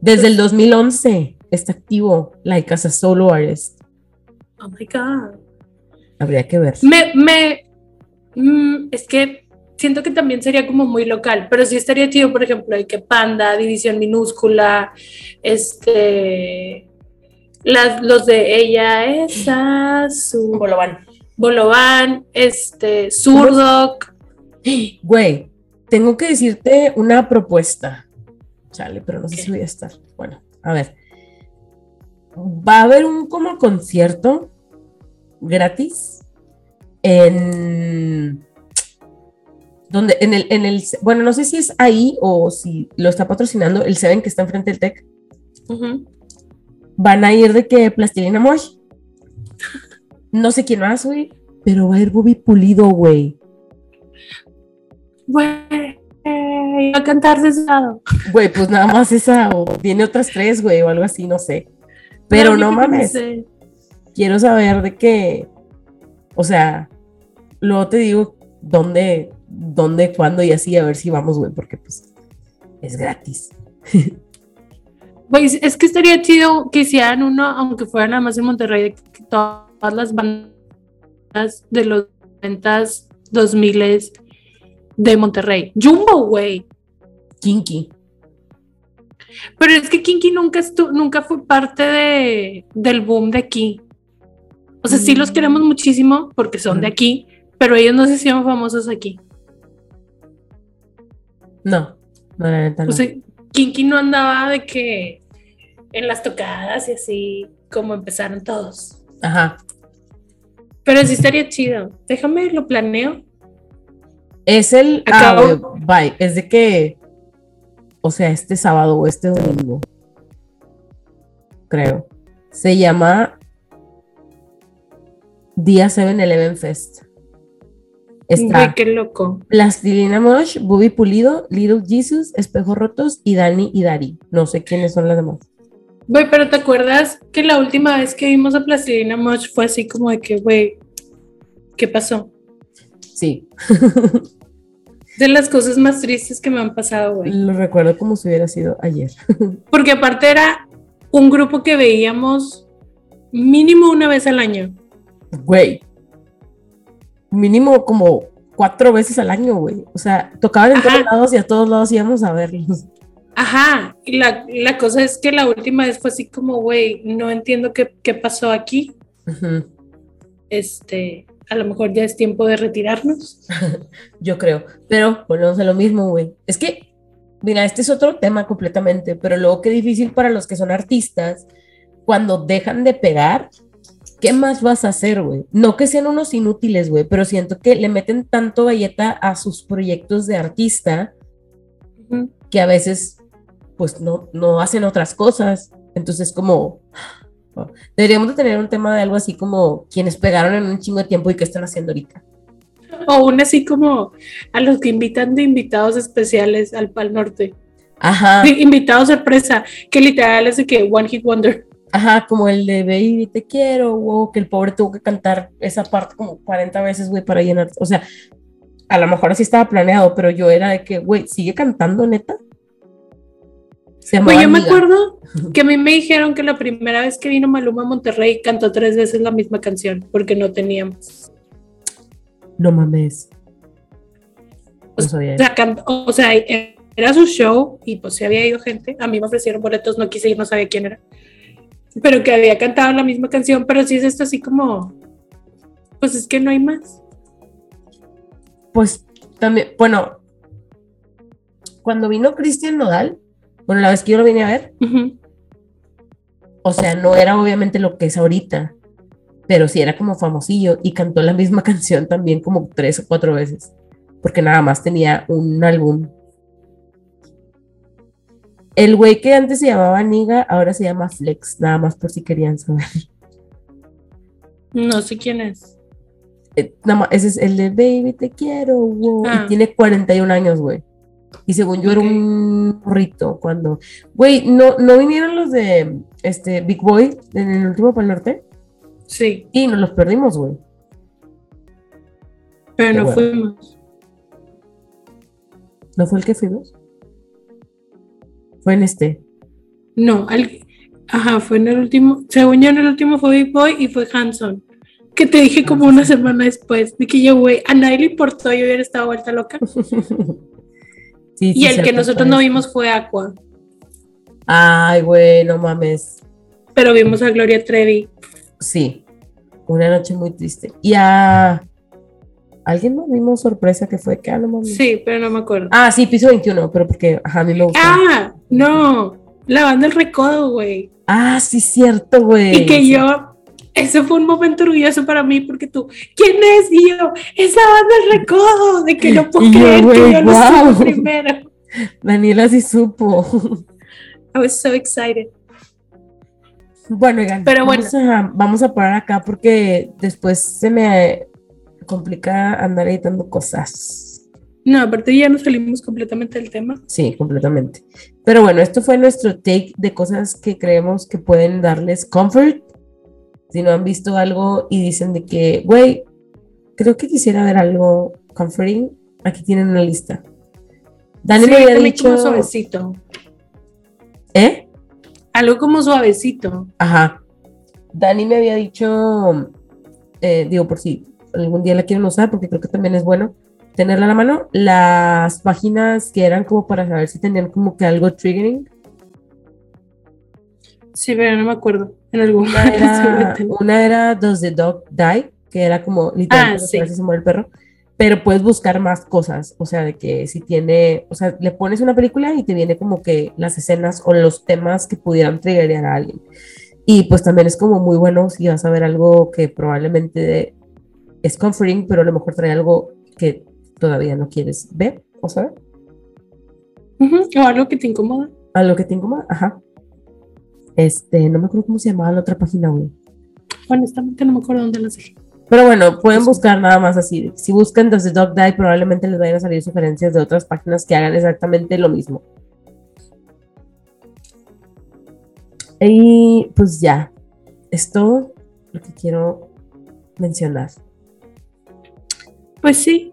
Desde el 2011 está activo, like as a solo artist. Oh my God. Habría que ver. Me, me, mm, es que siento que también sería como muy local, pero sí estaría chido, por ejemplo, de que Panda, División Minúscula, este, las, los de ella es azul, Bolobán. Bolobán, este, Zurdok, Güey, tengo que decirte una propuesta. Chale, pero no sé si voy a estar. Bueno, a ver. Va a haber un como concierto gratis en donde en el en el bueno, no sé si es ahí o si lo está patrocinando el Seven que está enfrente del Tec. Ujú. Van a ir de que Plastilina Mosh. No sé quién más, güey, pero va a ir Bobby Pulido, güey. Güey, va a cantar desado. Güey, pues nada más esa, o tiene otras tres, güey, o algo así, no sé. Pero no mames, quiero saber de qué, o sea, luego te digo dónde, dónde, cuándo y así, a ver si vamos, güey, porque pues es gratis. Güey, es que estaría chido que hicieran uno, aunque fuera nada más en Monterrey, de que todas las bandas de los 90s, 2000 de Monterrey. Jumbo, güey. Kinky. Pero es que Kinky nunca, nunca fue parte de, del boom de aquí. O sea, sí los Mm. queremos muchísimo porque son de aquí, pero ellos no se hicieron famosos aquí. No, no, la neta no. O sea, Kinky no andaba de que en las tocadas y así como empezaron todos. Ajá. Pero sí estaría chido. Déjame, lo planeo. Es el, ah, Acabo- güey, bye, es de que, o sea, este sábado o este domingo, creo. Se llama Día 7-Eleven Fest. Está Güey, qué loco. Plastilina Mosh, Bobby Pulido, Little Jesus, Espejos Rotos y Dani y Dari. No sé quiénes son las demás. Güey, pero ¿te acuerdas que la última vez que vimos a Plastilina Mosh fue así como de que, güey, ¿qué pasó? Sí, De las cosas más tristes que me han pasado, güey. lo recuerdo como si hubiera sido ayer. Porque aparte era un grupo que veíamos mínimo una vez al año. Güey, mínimo como cuatro veces al año, güey. O sea, tocaban en Ajá. todos lados y a todos lados íbamos a verlos. Ajá, y la, la cosa es que la última vez fue así como, güey, no entiendo qué, qué pasó aquí. Ujú, Este, a lo mejor ya es tiempo de retirarnos. Yo creo. Pero volvemos a lo mismo, güey. Es que, mira, este es otro tema completamente, pero luego qué difícil para los que son artistas cuando dejan de pegar. ¿Qué más vas a hacer, güey? No que sean unos inútiles, güey, pero siento que le meten tanto galleta a sus proyectos de artista que a veces pues no, no hacen otras cosas. Entonces como deberíamos de tener un tema de algo así como quienes pegaron en un chingo de tiempo y qué están haciendo ahorita. O aún así como a los que invitan de invitados especiales al Pal Norte. Ajá, Sí, invitados sorpresa, que literal es de que One Hit Wonder. ajá, como el de Baby te quiero, wow, que el pobre tuvo que cantar esa parte como 40 veces, güey, para llenar. O sea, a lo mejor así estaba planeado, pero yo era de que, güey, sigue cantando, neta. Se Pues yo me acuerdo que a mí me dijeron que la primera vez que vino Maluma a Monterrey cantó tres veces la misma canción porque no teníamos. No mames. No O sea, o sea, era su show y pues sí había ido gente. A mí me ofrecieron boletos, no quise ir, no sabía quién era. Pero que había cantado la misma canción, pero sí es esto así como, pues es que no hay más. Pues también, bueno, cuando vino Cristian Nodal, bueno, la vez que yo lo vine a ver, o sea, no era obviamente lo que es ahorita, pero sí era como famosillo y cantó la misma canción también como tres o cuatro veces, porque nada más tenía un álbum. El güey que antes se llamaba Niga, ahora se llama Flex, nada más por si querían saber. No sé quién es. Eh, nada más, ese es el de Baby, te quiero, wow. Ah. Y tiene 41 años, güey. Y según yo era un rito cuando. Güey, ¿no, ¿no vinieron los de este Big Boy en el último para el norte? Sí, Y nos los perdimos, güey. pero no bueno. fuimos. ¿No fue el que fuimos? Fue en este. No, al- ajá, fue en el último, según yo en el último fue Big Boy y fue Hanson. Que te dije como una semana después, de que yo, güey, a nadie le importó, yo hubiera estado vuelta loca. Sí, Y sí, el que nosotros no vimos fue Aqua, Ay, güey, no mames. pero vimos a Gloria Trevi. Sí. Una noche muy triste. Y a. ¿Alguien más vimos sorpresa que fue que ah, no mames. Sí, pero no me acuerdo. Ah, sí, piso 21, pero porque ajá, a mí me gusta. Ah, no, la banda El Recodo, güey. Ah, sí, cierto, güey. Y que Sí. yo, ese fue un momento orgulloso para mí porque tú, ¿quién es? Y yo, es la banda El Recodo, de que no puedo Y yo, creer güey, que yo lo guau. supe primero. Daniela sí supo. I was so excited. Bueno, oigan, Pero vamos, a, vamos a parar acá porque después se me complica andar editando cosas. No, aparte ya nos salimos completamente del tema. Sí, completamente. Pero bueno, esto fue nuestro take de cosas que creemos que pueden darles comfort. Si no han visto algo y dicen de que, güey, creo que quisiera ver algo comforting, aquí tienen una lista. Dani Sí, me había dicho, como suavecito. ¿eh? Algo como suavecito. Ajá. Dani me había dicho, eh, digo, por si algún día la quieren usar, porque creo que también es bueno tenerla a la mano, las páginas que eran como para saber si tenían como que algo triggering. Sí, pero no me acuerdo. En algún Una era, una era Does the Dog Die, que era como literalmente Ah, para sí. se muere el perro. Pero puedes buscar más cosas, o sea, de que si tiene, o sea, le pones una película y te viene como que las escenas o los temas que pudieran triggerar a alguien. Y pues también es como muy bueno si vas a ver algo que probablemente es comforting, pero a lo mejor trae algo que todavía no quieres ver o saber. Ujú, O algo que te incomoda. A lo que tengo más, ajá. Este, no me acuerdo cómo se llamaba la otra página, güey. Honestamente no me acuerdo dónde las dejé. Pero bueno, pueden buscar nada más así. Si buscan Does the Dog Die, probablemente les vayan a salir sugerencias de otras páginas que hagan exactamente lo mismo. Y pues ya, es todo lo que quiero mencionar. Pues sí.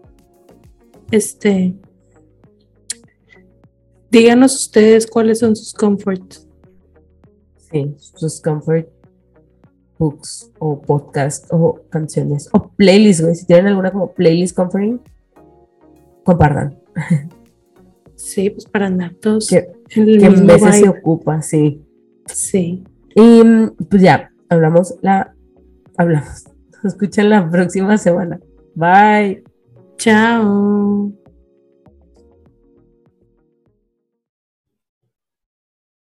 Este. Díganos ustedes cuáles son sus comforts. Sí, sus comfort books o podcast o canciones o playlists, güey. Si tienen alguna como playlist comforting, compartan. Sí, pues para andar todos Que, en que veces se ocupa, sí. Sí. Y pues ya, hablamos la. Hablamos. Nos escuchan la próxima semana. Bye. Chao.